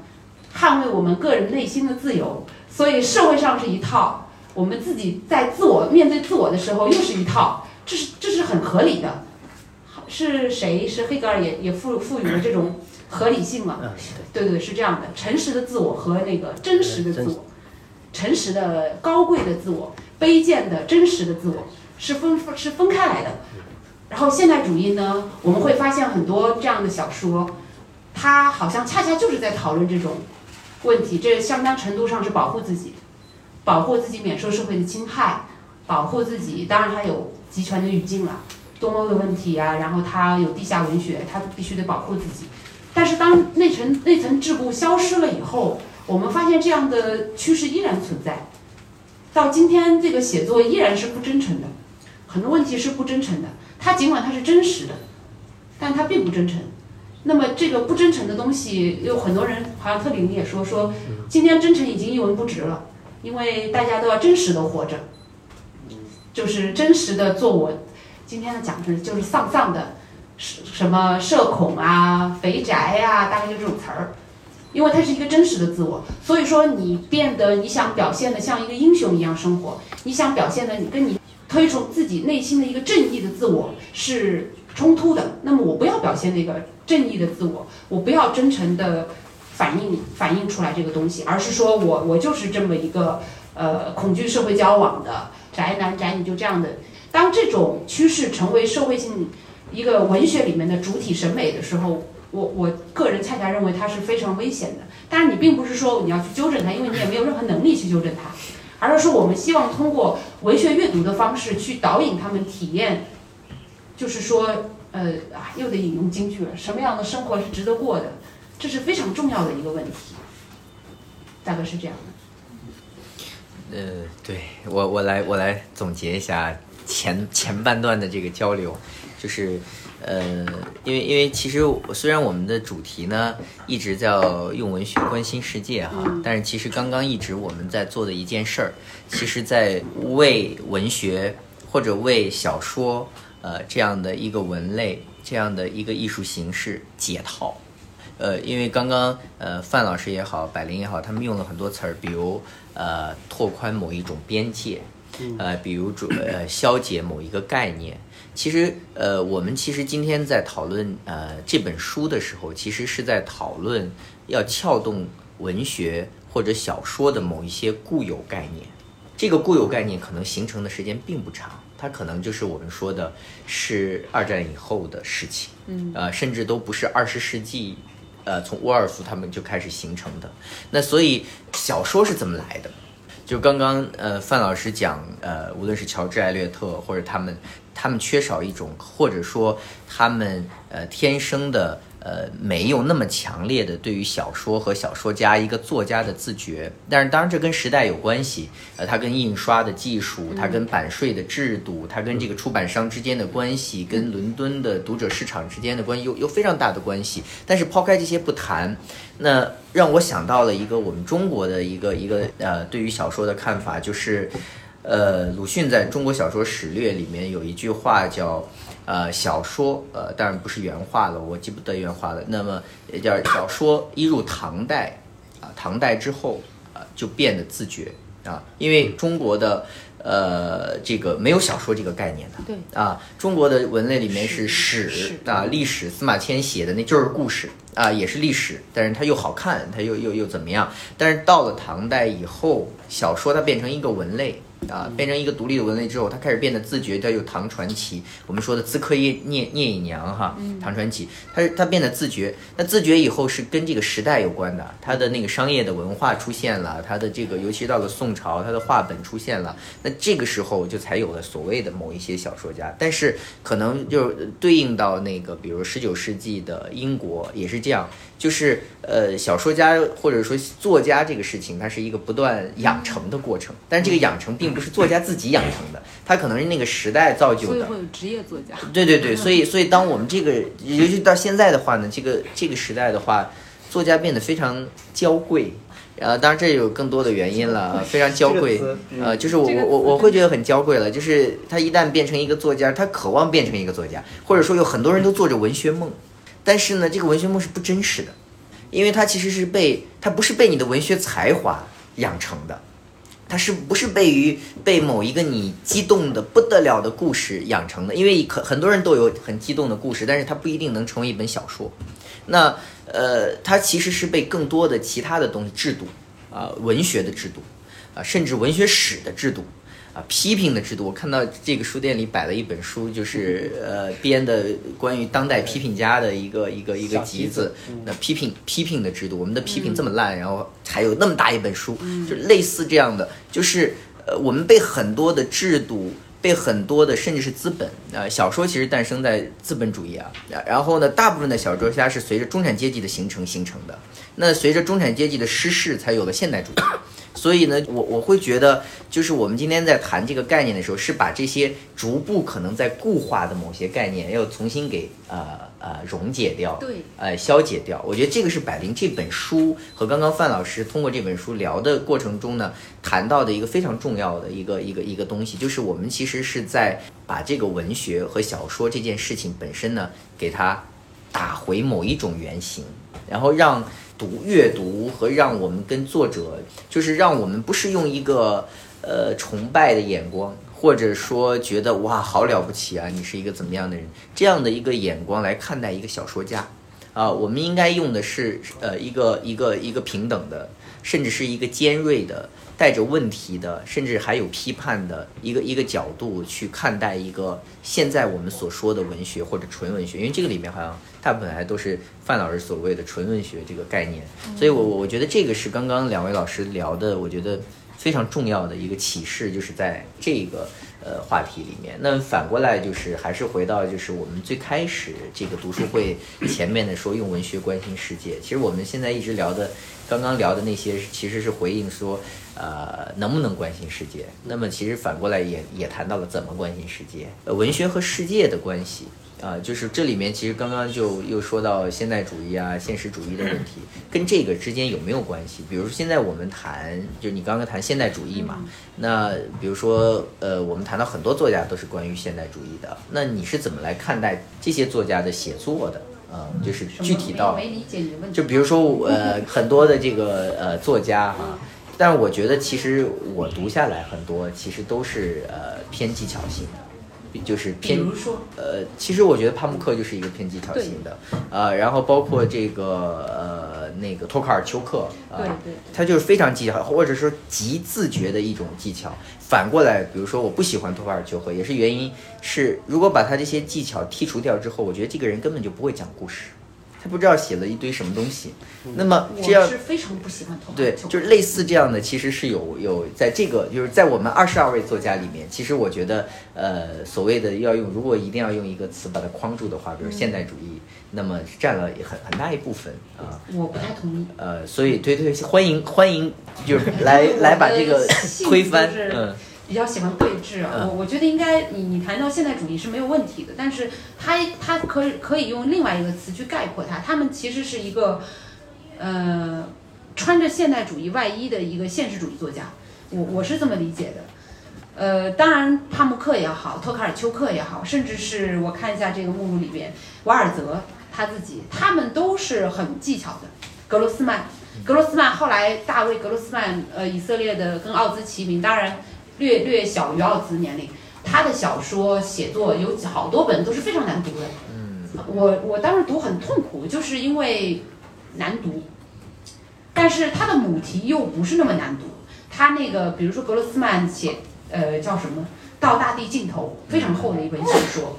捍卫我们个人内心的自由。所以社会上是一套，我们自己在自我面对自我的时候又是一套，这是这是很合理的。是谁？是黑格尔也也赋赋予了这种合理性嘛？对对，是这样的。诚实的自我和那个真实的自我，诚实的高贵的自我，卑贱的真实的自我。是分是分开来的，然后现代主义呢，我们会发现很多这样的小说，它好像恰恰就是在讨论这种问题，这相当程度上是保护自己，保护自己免受社会的侵害，保护自己，当然它有集权的语境了，东欧的问题啊，然后它有地下文学，它必须得保护自己，但是当那层那层桎梏消失了以后，我们发现这样的趋势依然存在，到今天这个写作依然是不真诚的。很多问题是不真诚的，它尽管它是真实的，但它并不真诚。那么这个不真诚的东西，有很多人，好像特里你也说说，今天真诚已经一文不值了，因为大家都要真实的活着，就是真实的做我。今天的讲是就是丧丧的，什什么社恐啊、肥宅呀，大概就这种词儿，因为它是一个真实的自我。所以说你变得你想表现的像一个英雄一样生活，你想表现的你跟你。推崇自己内心的一个正义的自我是冲突的，那么我不要表现那个正义的自我，我不要真诚的反映反映出来这个东西，而是说我我就是这么一个呃恐惧社会交往的宅男宅女就这样的。当这种趋势成为社会性一个文学里面的主体审美的时候，我我个人恰恰认为它是非常危险的。当然，你并不是说你要去纠正它，因为你也没有任何能力去纠正它。而是说，我们希望通过文学阅读的方式去导引他们体验，就是说，呃啊，又得引用京剧了，什么样的生活是值得过的？这是非常重要的一个问题，大概是这样的。呃，对我，我来，我来总结一下前前半段的这个交流，就是。呃，因为因为其实虽然我们的主题呢一直在用文学关心世界哈，但是其实刚刚一直我们在做的一件事儿，其实在为文学或者为小说呃这样的一个文类这样的一个艺术形式解套。呃，因为刚刚呃范老师也好，百灵也好，他们用了很多词儿，比如呃拓宽某一种边界，呃，比如主呃消解某一个概念。其实，呃，我们其实今天在讨论呃这本书的时候，其实是在讨论要撬动文学或者小说的某一些固有概念。这个固有概念可能形成的时间并不长，它可能就是我们说的是二战以后的事情，嗯，呃，甚至都不是二十世纪，呃，从沃尔夫他们就开始形成的。那所以小说是怎么来的？就刚刚呃范老师讲，呃，无论是乔治·艾略特或者他们。他们缺少一种，或者说他们呃天生的呃没有那么强烈的对于小说和小说家一个作家的自觉。但是当然这跟时代有关系，呃，它跟印刷的技术，它跟版税的制度，它跟这个出版商之间的关系，跟伦敦的读者市场之间的关系有有非常大的关系。但是抛开这些不谈，那让我想到了一个我们中国的一个一个呃对于小说的看法，就是。呃，鲁迅在中国小说史略里面有一句话叫，呃，小说，呃，当然不是原话了，我记不得原话了。那么也叫小说一入唐代，啊，唐代之后，啊，就变得自觉啊，因为中国的，呃，这个没有小说这个概念的，对，啊，中国的文类里面是史啊，历史，司马迁写的那就是故事啊，也是历史，但是它又好看，它又又又怎么样？但是到了唐代以后，小说它变成一个文类。啊，变成一个独立的文类之后，它开始变得自觉，它有唐传奇，我们说的资科聂聂聂隐娘哈，唐传奇，它是它变得自觉，那自觉以后是跟这个时代有关的，它的那个商业的文化出现了，它的这个尤其到了宋朝，它的话本出现了，那这个时候就才有了所谓的某一些小说家，但是可能就对应到那个，比如十九世纪的英国也是这样。就是呃，小说家或者说作家这个事情，它是一个不断养成的过程。但是这个养成并不是作家自己养成的，它可能是那个时代造就的。所以会有职业作家。对对对，所以所以当我们这个，尤其到现在的话呢，这个这个时代的话，作家变得非常娇贵。呃，当然这有更多的原因了，非常娇贵。呃，就是我我我我会觉得很娇贵了。就是他一旦变成一个作家，他渴望变成一个作家，或者说有很多人都做着文学梦。但是呢，这个文学梦是不真实的，因为它其实是被它不是被你的文学才华养成的，它是不是被于被某一个你激动的不得了的故事养成的？因为可很多人都有很激动的故事，但是它不一定能成为一本小说。那呃，它其实是被更多的其他的东西制度啊，文学的制度啊，甚至文学史的制度。啊，批评的制度，我看到这个书店里摆了一本书，就是 呃编的关于当代批评家的一个一个一个集子。那批评批评的制度，我们的批评这么烂，然后还有那么大一本书，就类似这样的，就是呃我们被很多的制度，被很多的甚至是资本呃，小说其实诞生在资本主义啊，然后呢，大部分的小说家是随着中产阶级的形成形成的，那随着中产阶级的失势，才有了现代主义。所以呢，我我会觉得，就是我们今天在谈这个概念的时候，是把这些逐步可能在固化的某些概念，要重新给呃呃溶解掉，对，呃消解掉。我觉得这个是百灵这本书和刚刚范老师通过这本书聊的过程中呢，谈到的一个非常重要的一个一个一个东西，就是我们其实是在把这个文学和小说这件事情本身呢，给它打回某一种原型，然后让。读阅读和让我们跟作者，就是让我们不是用一个呃崇拜的眼光，或者说觉得哇好了不起啊，你是一个怎么样的人这样的一个眼光来看待一个小说家啊，我们应该用的是呃一个一个一个平等的，甚至是一个尖锐的。带着问题的，甚至还有批判的一个一个角度去看待一个现在我们所说的文学或者纯文学，因为这个里面好像大部分还都是范老师所谓的纯文学这个概念，所以我我觉得这个是刚刚两位老师聊的，我觉得非常重要的一个启示，就是在这个呃话题里面。那反过来就是还是回到就是我们最开始这个读书会前面的说用文学关心世界，其实我们现在一直聊的。刚刚聊的那些其实是回应说，呃，能不能关心世界？那么其实反过来也也谈到了怎么关心世界，呃，文学和世界的关系啊，就是这里面其实刚刚就又说到现代主义啊、现实主义的问题，跟这个之间有没有关系？比如说现在我们谈，就你刚刚谈现代主义嘛，那比如说呃，我们谈到很多作家都是关于现代主义的，那你是怎么来看待这些作家的写作的？嗯，就是具体到，就比如说呃，很多的这个呃作家哈，但是我觉得其实我读下来很多其实都是呃偏技巧性的，就是偏，呃，其实我觉得帕慕克就是一个偏技巧型的，呃，然后包括这个呃那个托卡尔丘克啊，他就是非常技巧，或者说极自觉的一种技巧。反过来，比如说我不喜欢托卡尔丘克，也是原因是，如果把他这些技巧剔除掉之后，我觉得这个人根本就不会讲故事，他不知道写了一堆什么东西。那么这样是非常不喜欢托对，就是类似这样的，其实是有有在这个就是在我们二十二位作家里面，其实我觉得呃所谓的要用，如果一定要用一个词把它框住的话，比如现代主义。那么占了很很大一部分啊，我不太同意。呃，所以对对，欢迎欢迎，就是来 来把这个推翻。嗯，比较喜欢对峙啊，我我觉得应该你你谈到现代主义是没有问题的，但是他他可以可以用另外一个词去概括它，他们其实是一个呃穿着现代主义外衣的一个现实主义作家，我我是这么理解的。呃，当然，帕慕克也好，托卡尔丘克也好，甚至是我看一下这个目录里边，瓦尔泽他自己，他们都是很技巧的。格罗斯曼，格罗斯曼后来大卫格罗斯曼，呃，以色列的跟奥兹齐名，当然略略小于奥兹年龄。他的小说写作有好多本都是非常难读的。嗯，我我当时读很痛苦，就是因为难读，但是他的母题又不是那么难读。他那个，比如说格罗斯曼写。呃，叫什么《到大地尽头》，非常厚的一本小说。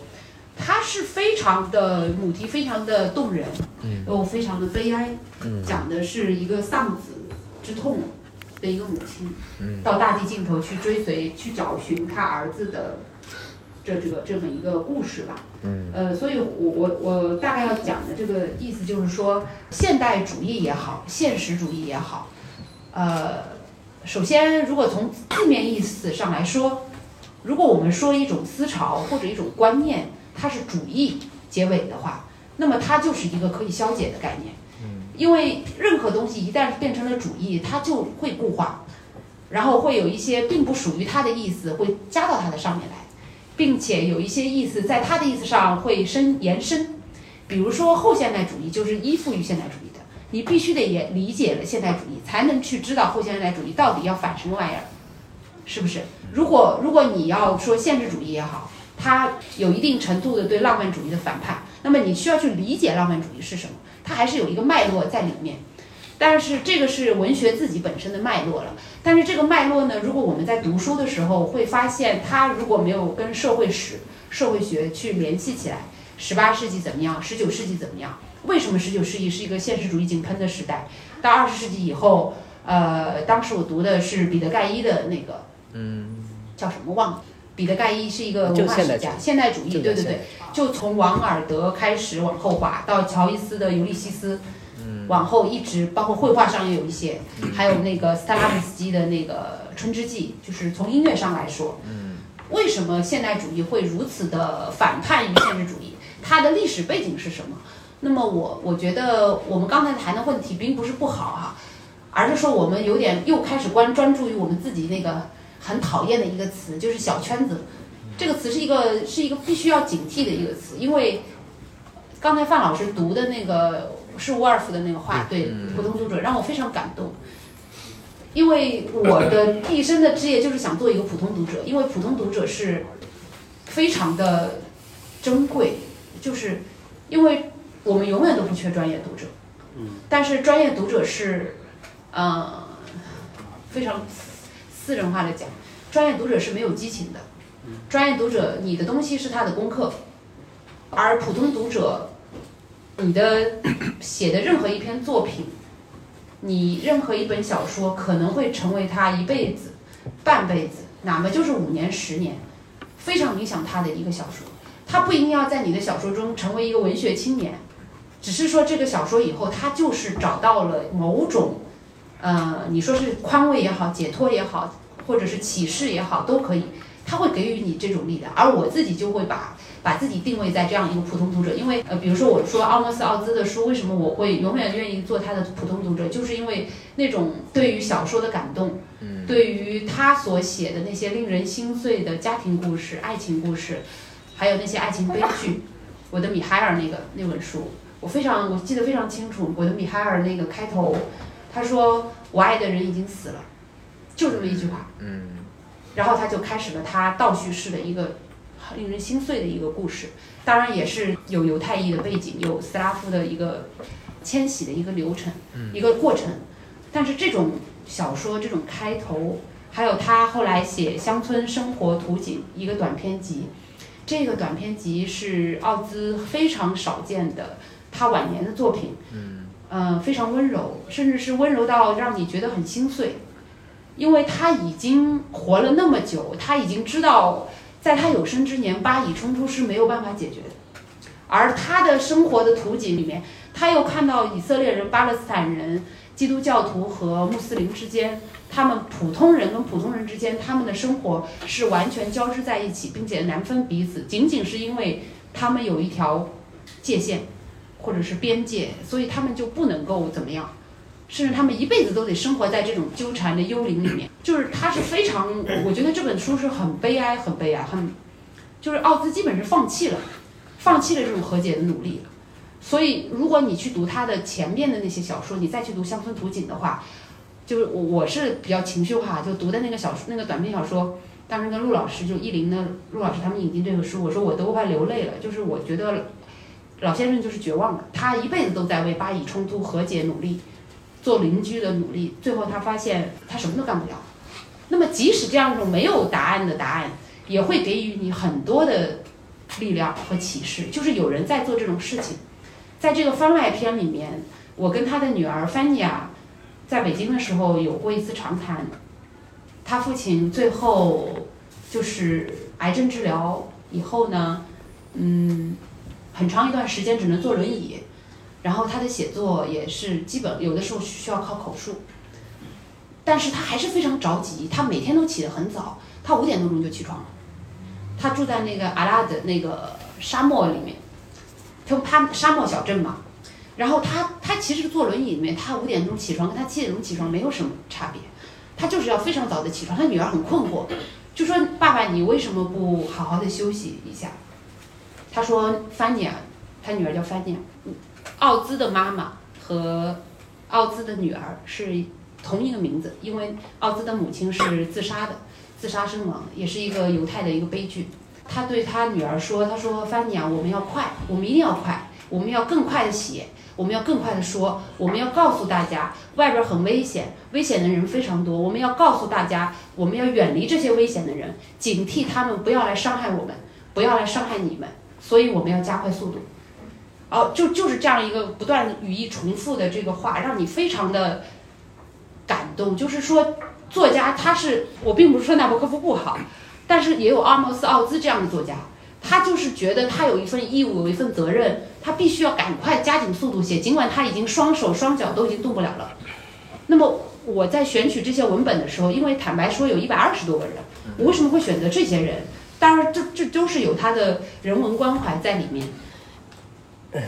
他是非常的母题，非常的动人，又非常的悲哀，讲的是一个丧子之痛的一个母亲，到大地尽头去追随、去找寻他儿子的这这个这么一个故事吧。呃，所以我我我大概要讲的这个意思就是说，现代主义也好，现实主义也好，呃，首先如果从字面意思上来说，如果我们说一种思潮或者一种观念，它是主义结尾的话，那么它就是一个可以消解的概念。因为任何东西一旦变成了主义，它就会固化，然后会有一些并不属于它的意思会加到它的上面来，并且有一些意思在它的意思上会伸延伸。比如说后现代主义就是依附于现代主义的，你必须得也理解了现代主义，才能去知道后现代主义到底要反什么玩意儿，是不是？如果如果你要说现实主义也好，它有一定程度的对浪漫主义的反叛，那么你需要去理解浪漫主义是什么，它还是有一个脉络在里面。但是这个是文学自己本身的脉络了。但是这个脉络呢，如果我们在读书的时候会发现，它如果没有跟社会史、社会学去联系起来，十八世纪怎么样，十九世纪怎么样？为什么十九世纪是一个现实主义井喷的时代？到二十世纪以后，呃，当时我读的是彼得盖伊的那个，嗯，叫什么忘了。彼得盖伊是一个文化史家，现代主义，对对对，就从王尔德开始往后滑，到乔伊斯的《尤利西斯》，往后一直包括绘画上也有一些，还有那个斯特拉文斯基的那个《春之祭》，就是从音乐上来说，为什么现代主义会如此的反叛于现实主义？它的历史背景是什么？那么我我觉得我们刚才谈的问题并不是不好哈，而是说我们有点又开始关专注于我们自己那个。很讨厌的一个词就是小圈子，这个词是一个是一个必须要警惕的一个词，因为刚才范老师读的那个是沃尔夫的那个话，对普通读者让我非常感动，因为我的 毕生的职业就是想做一个普通读者，因为普通读者是非常的珍贵，就是因为我们永远都不缺专业读者，但是专业读者是呃非常。私人化的讲，专业读者是没有激情的。专业读者，你的东西是他的功课，而普通读者，你的写的任何一篇作品，你任何一本小说，可能会成为他一辈子、半辈子，哪怕就是五年、十年，非常影响他的一个小说。他不一定要在你的小说中成为一个文学青年，只是说这个小说以后，他就是找到了某种。呃，你说是宽慰也好，解脱也好，或者是启示也好，都可以。他会给予你这种力量，而我自己就会把把自己定位在这样一个普通读者。因为呃，比如说我说奥莫斯奥兹的书，为什么我会永远愿意做他的普通读者，就是因为那种对于小说的感动，对于他所写的那些令人心碎的家庭故事、爱情故事，还有那些爱情悲剧。我的米海尔那个那本书，我非常我记得非常清楚。我的米海尔那个开头。他说：“我爱的人已经死了，就这么一句话。”嗯，然后他就开始了他倒叙式的一个令人心碎的一个故事，当然也是有犹太裔的背景，有斯拉夫的一个迁徙的一个流程，一个过程。但是这种小说这种开头，还有他后来写《乡村生活图景》一个短篇集，这个短篇集是奥兹非常少见的他晚年的作品。嗯。嗯，非常温柔，甚至是温柔到让你觉得很心碎，因为他已经活了那么久，他已经知道，在他有生之年，巴以冲突是没有办法解决的，而他的生活的图景里面，他又看到以色列人、巴勒斯坦人、基督教徒和穆斯林之间，他们普通人跟普通人之间，他们的生活是完全交织在一起，并且难分彼此，仅仅是因为他们有一条界限。或者是边界，所以他们就不能够怎么样，甚至他们一辈子都得生活在这种纠缠的幽灵里面。就是他是非常，我觉得这本书是很悲哀，很悲哀，很，就是奥兹基本是放弃了，放弃了这种和解的努力。所以如果你去读他的前面的那些小说，你再去读《乡村图景》的话，就是我我是比较情绪化，就读的那个小说，那个短篇小说，当时跟陆老师就意林的陆老师他们引进这个书，我说我都快流泪了，就是我觉得。老先生就是绝望了，他一辈子都在为巴以冲突和解努力，做邻居的努力，最后他发现他什么都干不了，那么即使这样一种没有答案的答案，也会给予你很多的力量和启示，就是有人在做这种事情。在这个番外篇里面，我跟他的女儿范尼亚在北京的时候有过一次长谈，他父亲最后就是癌症治疗以后呢，嗯，很长一段时间只能坐轮椅，然后他的写作也是基本有的时候需要靠口述，但是他还是非常着急，他每天都起得很早，他五点多钟就起床了，他住在那个阿拉的那个沙漠里面，他他沙漠小镇嘛，然后他他其实坐轮椅里面，他五点钟起床跟他七点钟起床没有什么差别，他就是要非常早的起床，他女儿很困惑，就说爸爸你为什么不好好的休息一下？他说范尼啊，他女儿叫范尼，奥兹的妈妈和奥兹的女儿是同一个名字，因为奥兹的母亲是自杀的，自杀身亡，也是一个犹太的一个悲剧。他对他女儿说：“他说范尼啊，我们要快，我们一定要快，我们要更快的写，我们要更快的说，我们要告诉大家外边很危险，危险的人非常多，我们要告诉大家，我们要远离这些危险的人，警惕他们不要来伤害我们，不要来伤害你们，所以我们要加快速度。”哦，就就是这样一个不断语义重复的这个话，让你非常的感动。就是说，作家他是我并不是说纳博科夫不好，但是也有阿莫斯奥兹这样的作家，他就是觉得他有一份义务，有一份责任，他必须要赶快加紧速度写，尽管他已经双手双脚都已经动不了了。那么我在选取这些文本的时候，因为坦白说有一百二十多个人，我为什么会选择这些人？当然，这这都是有他的人文关怀在里面。嗯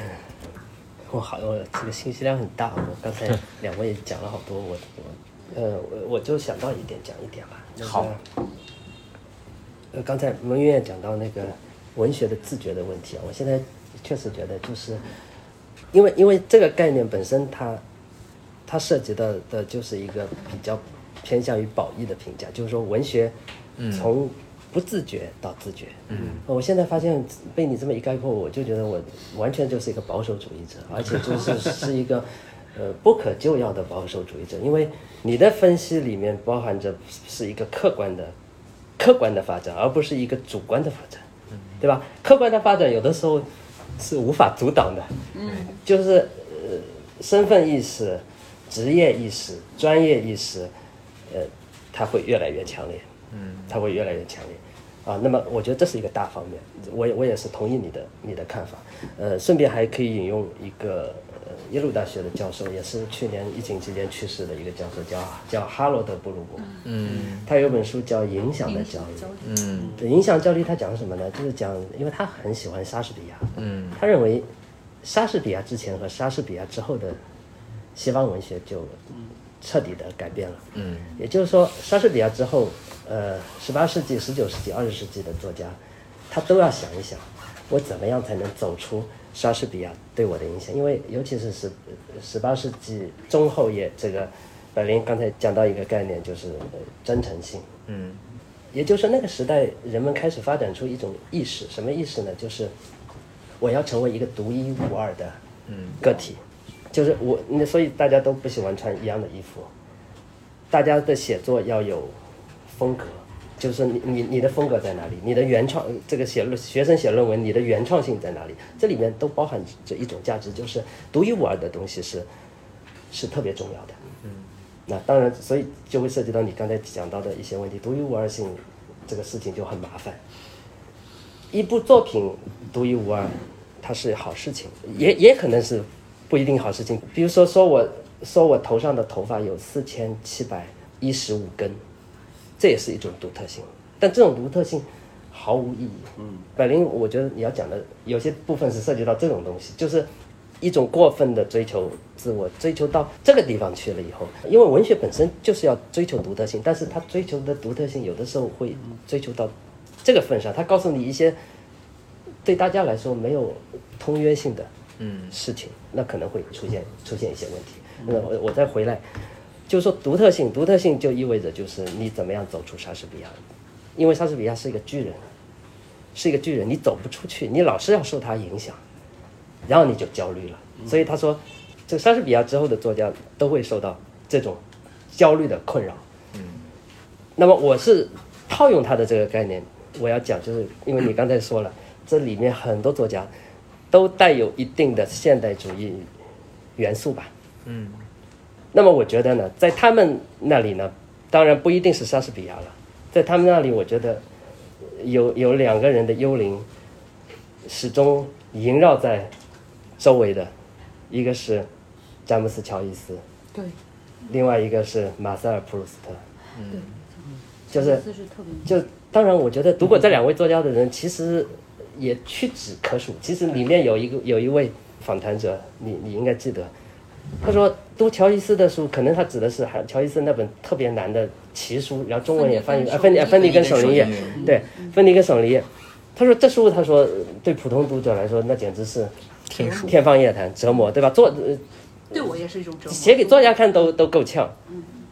我好，我这个信息量很大。我刚才 两位讲了好多，我我呃我我就想到一点讲一点吧。那个好。呃，刚才蒙院讲到那个文学的自觉的问题啊，我现在确实觉得就是，因为因为这个概念本身它它涉及到的就是一个比较偏向于褒义的评价，就是说文学从不自觉到自觉。嗯，我现在发现被你这么一概括，我就觉得我完全就是一个保守主义者，而且就是 是一个呃不可救药的保守主义者，因为你的分析里面包含着是一个客观的客观的发展，而不是一个主观的发展，对吧？客观的发展有的时候是无法阻挡的，嗯，就是呃身份意识、职业意识、专业意识，呃，它会越来越强烈，嗯，它会越来越强烈。啊，那么我觉得这是一个大方面，我也我也是同意你的你的看法，呃，顺便还可以引用一个呃耶鲁大学的教授，也是去年疫情期间去世的一个教授，叫叫哈罗德布鲁伯，嗯他有本书叫《影响的焦虑》，嗯对影响焦虑他讲什么呢？就是讲，因为他很喜欢莎士比亚，嗯他认为莎士比亚之前和莎士比亚之后的西方文学就彻底的改变了。嗯也就是说，莎士比亚之后，呃，十八世纪、十九世纪、二十世纪的作家，他都要想一想，我怎么样才能走出莎士比亚对我的影响？因为尤其是十十八世纪中后叶，这个柏林刚才讲到一个概念，就是呃真诚性。嗯也就是那个时代，人们开始发展出一种意识，什么意识呢？就是我要成为一个独一无二的个体，就是我，那所以大家都不喜欢穿一样的衣服，大家的写作要有风格，就是你你你的风格在哪里？你的原创，这个写论学生写论文，你的原创性在哪里？这里面都包含着一种价值，就是独一无二的东西是是特别重要的。嗯那当然，所以就会涉及到你刚才讲到的一些问题，独一无二性这个事情就很麻烦。一部作品独一无二，它是好事情，也也可能是不一定好事情。比如说，说我说我头上的头发有四千七百一十五根，这也是一种独特性，但这种独特性毫无意义。嗯，柏林，我觉得你要讲的有些部分是涉及到这种东西，就是一种过分的追求自我，追求到这个地方去了以后，因为文学本身就是要追求独特性，但是它追求的独特性有的时候会追求到这个份上，它告诉你一些对大家来说没有通约性的嗯事情，那可能会出现出现一些问题。那我我再回来，就是说独特性，独特性就意味着就是你怎么样走出莎士比亚，因为莎士比亚是一个巨人，是一个巨人，你走不出去，你老是要受他影响，然后你就焦虑了。所以他说，这个莎士比亚之后的作家都会受到这种焦虑的困扰。那么我是套用他的这个概念，我要讲，就是因为你刚才说了，这里面很多作家都带有一定的现代主义元素吧。嗯。那么我觉得呢，在他们那里呢，当然不一定是莎士比亚了，在他们那里，我觉得有有两个人的幽灵始终萦绕在周围的，一个是詹姆斯·乔伊斯，对，另外一个是马塞尔·普鲁斯特。对，就是这是特别就当然，我觉得读过这两位作家的人，其实也屈指可数。其实里面有一个有一位访谈者，你你应该记得，他说读乔伊斯的书，可能他指的是还乔伊斯那本特别难的奇书，然后中文也翻译啊，芬尼芬尼跟省林叶，对，芬尼跟省林叶。他说这书，他说对普通读者来说，那简直是天书。天方夜谭，折磨，对吧？作呃对我也是一种折磨。写给作家看都都够呛。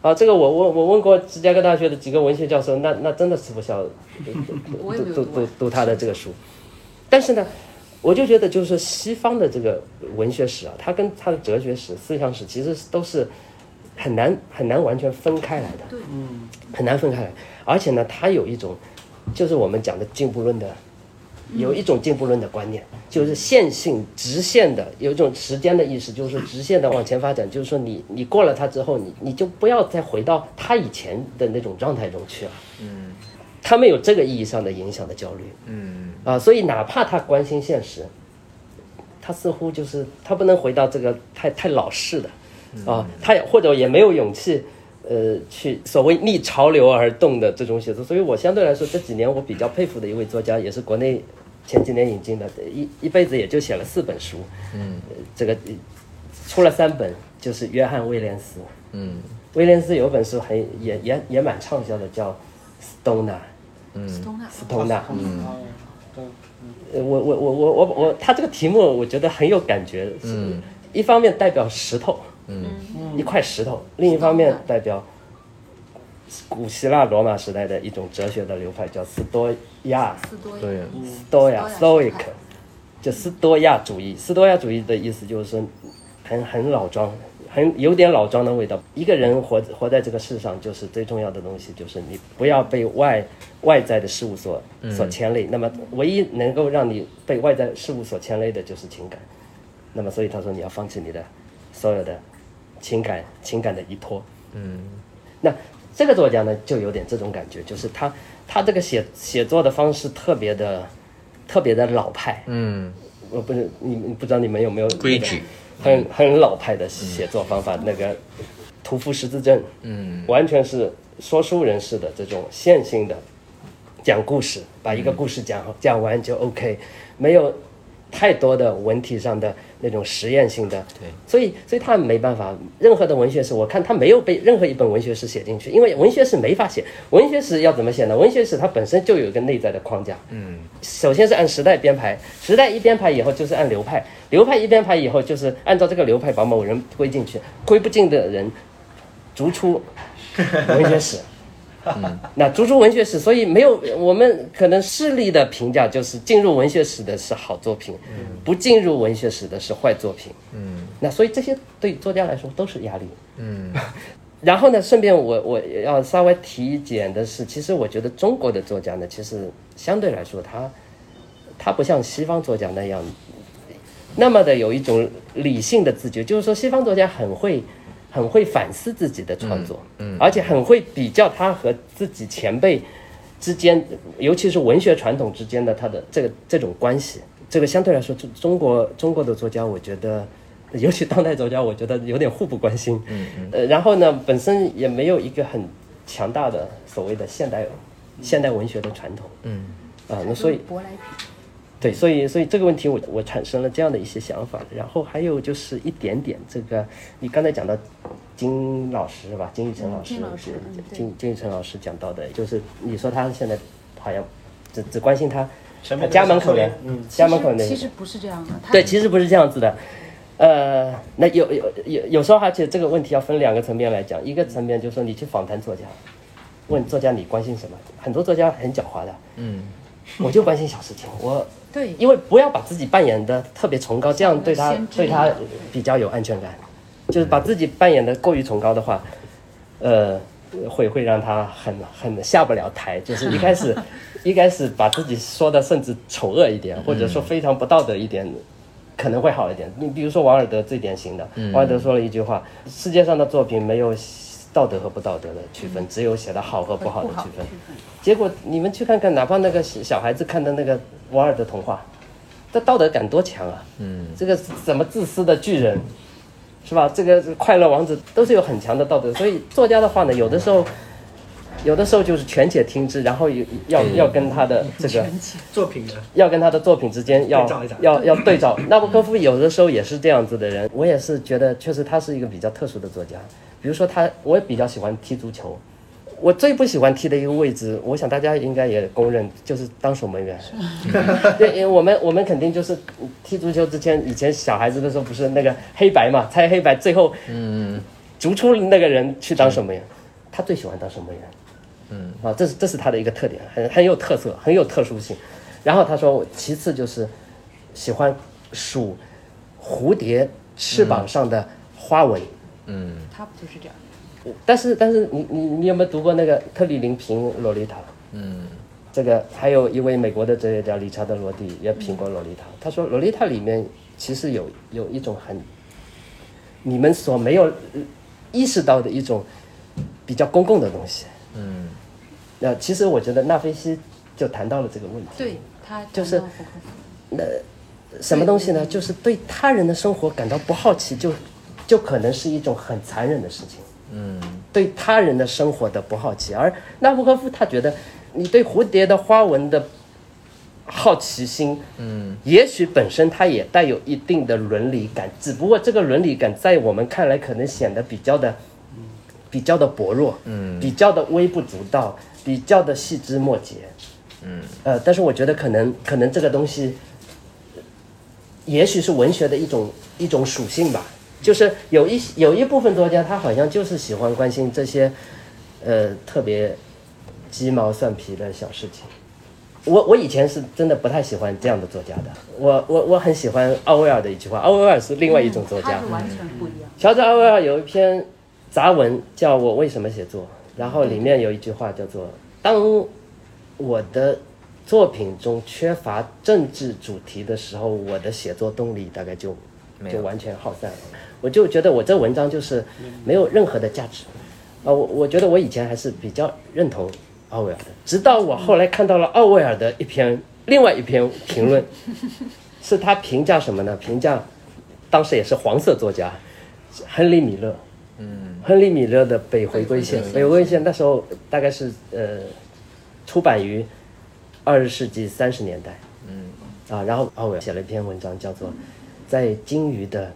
啊，这个我问我问过芝加哥大学的几个文学教授，那那真的吃不消读读读读他的这个书。但是呢，我就觉得就是西方的这个文学史啊，它跟它的哲学史、思想史其实都是很难很难完全分开来的。嗯，很难分开来。而且呢，它有一种，就是我们讲的进步论的，有一种进步论的观念，就是线性、直线的，有一种时间的意识，就是说直线的往前发展，就是说你你过了它之后，你你就不要再回到它以前的那种状态中去了。嗯，他们有这个意义上的影响的焦虑。嗯啊，所以哪怕他关心现实，他似乎就是他不能回到这个太太老式的，啊，他也或者也没有勇气，呃，去所谓逆潮流而动的这种写作。所以我相对来说这几年我比较佩服的一位作家，也是国内前几年引进的，一一辈子也就写了四本书，嗯呃这个呃出了三本，就是约翰威廉斯。嗯威廉斯有本书很也也也蛮畅销的，叫《Stoner》。斯通纳，斯通纳，嗯，呃，我我我我我我，他这个题目我觉得很有感觉，是嗯。一方面代表石头，嗯。一块石头，另一方面代表古希腊罗马时代的一种哲学的流派，叫斯多亚。斯多对。斯多亚斯多亚 （Stoic），就斯多亚主义。斯多亚主义的意思就是说，很很老庄，很有点老庄的味道。一个人活活在这个世上，就是最重要的东西，就是你不要被外外在的事物所所牵累。那么，唯一能够让你被外在事物所牵累的就是情感。那么，所以他说你要放弃你的所有的情感情感的依托。嗯那这个作家呢，就有点这种感觉，就是他他这个写写作的方式特别的特别的老派。嗯我不是你你不知道你们有没有规矩，很很老派的写作方法，那个屠夫十字阵，嗯。完全是说书人式的这种线性的讲故事，把一个故事讲好讲完就 OK，没有太多的文体上的那种实验性的。对，所以所以他没办法，任何的文学史，我看他没有被任何一本文学史写进去，因为文学史没法写。文学史要怎么写呢？文学史它本身就有一个内在的框架。嗯首先是按时代编排，时代一编排以后就是按流派，流派一编排以后就是按照这个流派把某人归进去，归不进的人逐出文学史。那逐出文学史，所以没有我们可能势力的评价就是进入文学史的是好作品，不进入文学史的是坏作品。嗯那所以这些对作家来说都是压力。嗯 然后呢，顺便我我要稍微提一点的是，其实我觉得中国的作家呢，其实相对来说他他不像西方作家那样那么的有一种理性的自觉，就是说西方作家很会很会反思自己的创作，嗯而且很会比较他和自己前辈之间，尤其是文学传统之间的他的这个这种关系。这个相对来说，中中国中国的作家，我觉得，尤其当代作家，我觉得有点互不关心。嗯嗯呃，然后呢，本身也没有一个很强大的所谓的现代现代文学的传统嗯啊，那所以舶来品，对，所以所以这个问题我我产生了这样的一些想法，然后还有就是一点点这个，你刚才讲到金老师是吧？金玉成老师，金金金玉成老师讲到的，就是你说他现在好像只只关心他他家门口的，嗯，家门口的其实不是这样的，对，其实不是这样子的。呃，那有有有有时候，而且这个问题要分两个层面来讲。一个层面就是说，你去访谈作家，问作家你关心什么？很多作家很狡猾的，嗯我就关心小事情，我对。因为不要把自己扮演的特别崇高，这样对他对他比较有安全感。就是把自己扮演的过于崇高的话，呃，会会让他很很下不了台，就是一开始 一开始把自己说的甚至丑恶一点，或者说非常不道德一点，可能会好一点。你比如说王尔德最典型的，王尔德说了一句话：世界上的作品没有道德和不道德的区分，只有写的好和不好的区分。结果你们去看看，哪怕那个小孩子看的那个瓦尔的童话，这道德感多强啊！嗯，这个怎么自私的巨人？是吧？这个快乐王子都是有很强的道德，所以作家的话呢，有的时候，有的时候就是权且听之，然后要要跟他的这个作品的，要跟他的作品之间要要要对照。纳博科夫有的时候也是这样子的人，我也是觉得确实他是一个比较特殊的作家。比如说他，我也比较喜欢踢足球。我最不喜欢踢的一个位置，我想大家应该也公认，就是当守门员。对，因为我们我们肯定就是踢足球之前，以前小孩子的时候不是那个黑白嘛，猜黑白，最后嗯，逐出那个人去当守门员。他最喜欢当守门员，嗯，啊，这是这是他的一个特点，很很有特色，很有特殊性。然后他说，其次就是喜欢数蝴蝶翅膀上的花纹。嗯，他不就是这样？但是但是你你你有没有读过那个特里林评《洛丽塔》？嗯，这个还有一位美国的哲学家理查德·罗蒂也评过《洛丽塔》。他说，《洛丽塔》里面其实有有一种很你们所没有意识到的一种比较公共的东西。嗯，那其实我觉得纳菲西就谈到了这个问题。对他就是那什么东西呢？就是对他人的生活感到不好奇，就就可能是一种很残忍的事情。嗯，对他人的生活的不好奇，而纳博科夫他觉得，你对蝴蝶的花纹的好奇心，嗯，也许本身它也带有一定的伦理感，只不过这个伦理感在我们看来可能显得比较的，比较的薄弱，嗯，比较的微不足道，比较的细枝末节，嗯，呃，但是我觉得可能可能这个东西，也许是文学的一种一种属性吧。就是有一有一部分作家，他好像就是喜欢关心这些，呃，特别鸡毛蒜皮的小事情。我我以前是真的不太喜欢这样的作家的。我我我很喜欢奥威尔的一句话，奥威尔是另外一种作家。完全不一样。乔治奥威尔有一篇杂文叫我为什么写作，然后里面有一句话叫做：当我的作品中缺乏政治主题的时候，我的写作动力大概就就完全耗散了。我就觉得我这文章就是没有任何的价值，啊，我我觉得我以前还是比较认同奥威尔的，直到我后来看到了奥威尔的一篇另外一篇评论，是他评价什么呢？评价当时也是黄色作家亨利米勒，嗯，亨利米勒的《北回归线》，《北回归线》那时候大概是呃出版于二十世纪三十年代，嗯，啊，然后奥威尔写了一篇文章叫做《在鲸鱼的》。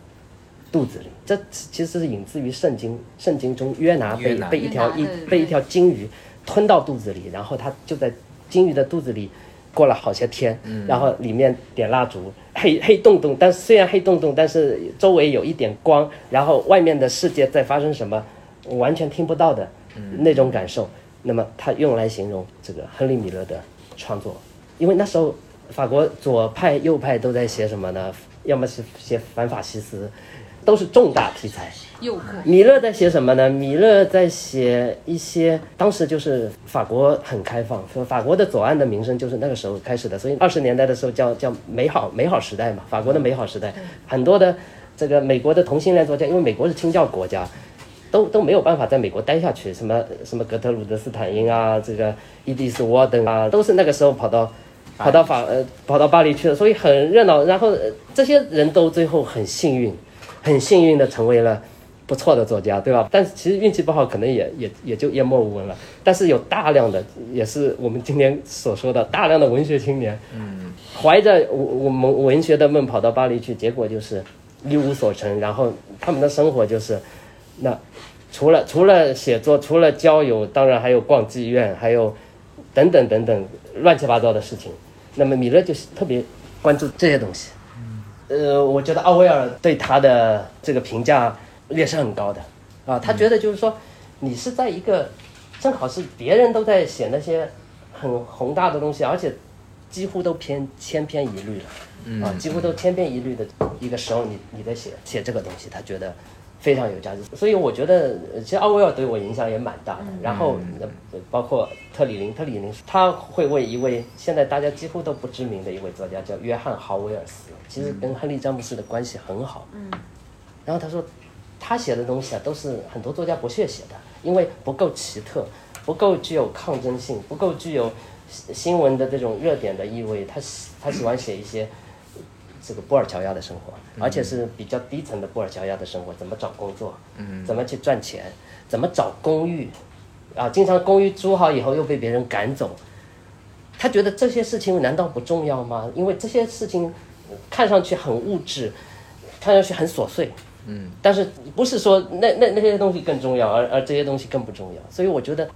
肚子里，这其实是引自于圣经。圣经中，约拿被被一条一被一条鲸鱼吞到肚子里，然后他就在鲸鱼的肚子里过了好些天，然后里面点蜡烛，黑黑洞洞，但虽然黑洞洞，但是周围有一点光，然后外面的世界在发生什么，完全听不到的那种感受。那么他用来形容这个亨利米勒的创作，因为那时候法国左派右派都在写什么呢？要么是写反法西斯。都是重大题材。米勒在写什么呢？米勒在写一些当时就是法国很开放，法国的左岸的名声就是那个时候开始的。所以二十年代的时候叫叫美好美好时代嘛，法国的美好时代。很多的这个美国的同性恋作家，因为美国是清教国家，都都没有办法在美国待下去。什么什么格特鲁德斯坦因啊，这个伊迪丝沃登啊，都是那个时候跑到跑到法呃跑到巴黎去的。所以很热闹。然后这些人都最后很幸运。很幸运的成为了不错的作家，对吧？但是其实运气不好，可能也也也就淹没无闻了。但是有大量的，也是我们今天所说的大量的文学青年，嗯，怀着我我们文学的梦跑到巴黎去，结果就是一无所成。然后他们的生活就是，那除了除了写作，除了交友，当然还有逛妓院，还有等等等等乱七八糟的事情。那么米勒就是特别关注这些东西。呃，我觉得奥威尔对他的这个评价也是很高的，啊，他觉得就是说，你是在一个正好是别人都在写那些很宏大的东西，而且几乎都偏千篇一律了，啊，几乎都千篇一律的一个时候，你你在写写这个东西，他觉得非常有价值。所以我觉得，呃其实奥威尔对我影响也蛮大的。然后，呃包括特里林，特里林他会为一位现在大家几乎都不知名的一位作家叫约翰豪威尔斯，其实跟亨利詹姆斯的关系很好。嗯。然后他说，他写的东西啊，都是很多作家不屑写的，因为不够奇特，不够具有抗争性，不够具有新新闻的这种热点的意味。他喜他喜欢写一些这个布尔乔亚的生活，而且是比较低层的布尔乔亚的生活，怎么找工作，嗯，怎么去赚钱，怎么找公寓，啊，经常公寓租好以后又被别人赶走。他觉得这些事情难道不重要吗？因为这些事情看上去很物质，看上去很琐碎，嗯，但是不是说那那那些东西更重要，而而这些东西更不重要？所以我觉得，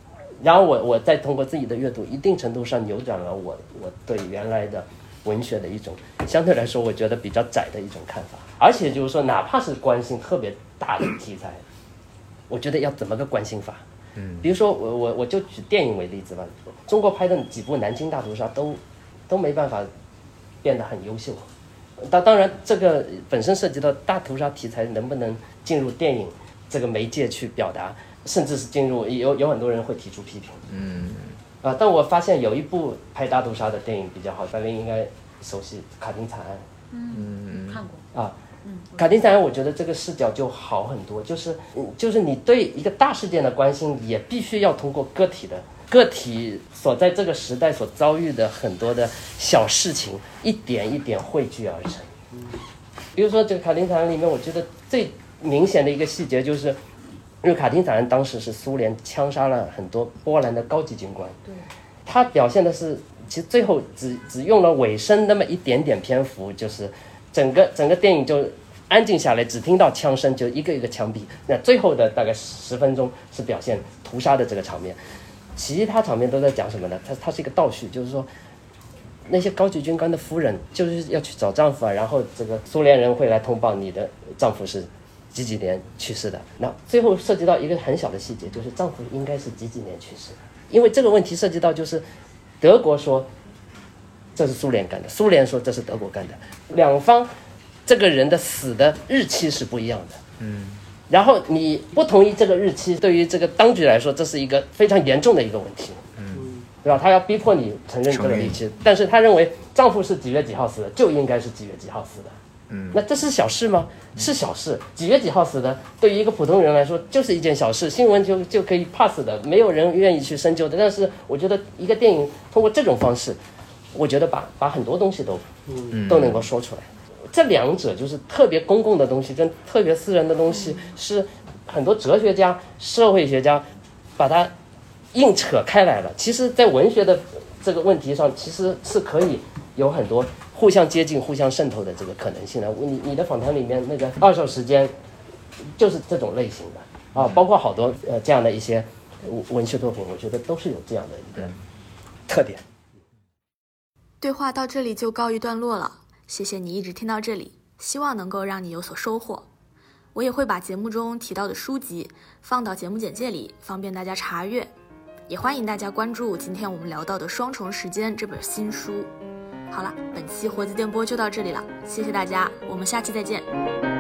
然后我我再通过自己的阅读，一定程度上扭转了我我对原来的文学的一种相对来说我觉得比较窄的一种看法，而且就是说，哪怕是关心特别大的题材，我觉得要怎么个关心法？嗯，比如说我我我就举电影为例子吧，中国拍的几部《南京大屠杀》都都没办法变得很优秀。当当然，这个本身涉及到大屠杀题材能不能进入电影这个媒介去表达，甚至是进入有有很多人会提出批评。嗯，啊，但我发现有一部拍大屠杀的电影比较好，大家应该熟悉《卡丁惨案》。嗯，看过。啊，卡丁惨案，我觉得这个视角就好很多，就是嗯就是你对一个大事件的关心，也必须要通过个体的个体所在这个时代所遭遇的很多的小事情，一点一点汇聚而成。比如说这个卡丁惨案里面，我觉得最明显的一个细节就是，因为卡丁惨案当时是苏联枪杀了很多波兰的高级军官，对，他表现的是，其实最后只只用了尾声那么一点点篇幅，就是整个整个电影就安静下来，只听到枪声，就一个一个枪毙。那最后的大概十分钟是表现屠杀的这个场面，其他场面都在讲什么呢？它它是一个倒叙，就是说那些高级军官的夫人就是要去找丈夫啊，然后这个苏联人会来通报你的丈夫是几几年去世的。那最后涉及到一个很小的细节，就是丈夫应该是几几年去世的，因为这个问题涉及到就是德国说这是苏联干的，苏联说这是德国干的，两方这个人的死的日期是不一样的。嗯。然后你不同意这个日期，对于这个当局来说，这是一个非常严重的一个问题。嗯。对吧？他要逼迫你承认这个日期，但是他认为丈夫是几月几号死的，就应该是几月几号死的。嗯。那这是小事吗？是小事。几月几号死的，对于一个普通人来说，就是一件小事，新闻就就可以 pass 的，没有人愿意去深究的。但是我觉得一个电影通过这种方式，我觉得把把很多东西都嗯都能够说出来。这两者就是特别公共的东西跟特别私人的东西，是很多哲学家、社会学家把它硬扯开来了。其实，在文学的这个问题上，其实是可以有很多互相接近、互相渗透的这个可能性的。你你的访谈里面那个二手时间，就是这种类型的啊，包括好多呃这样的一些文文学作品，我觉得都是有这样的一个特点。对话到这里就告一段落了，谢谢你一直听到这里，希望能够让你有所收获。我也会把节目中提到的书籍放到节目简介里，方便大家查阅。也欢迎大家关注今天我们聊到的《双重时间》这本新书。好了，本期活字电波就到这里了，谢谢大家，我们下期再见。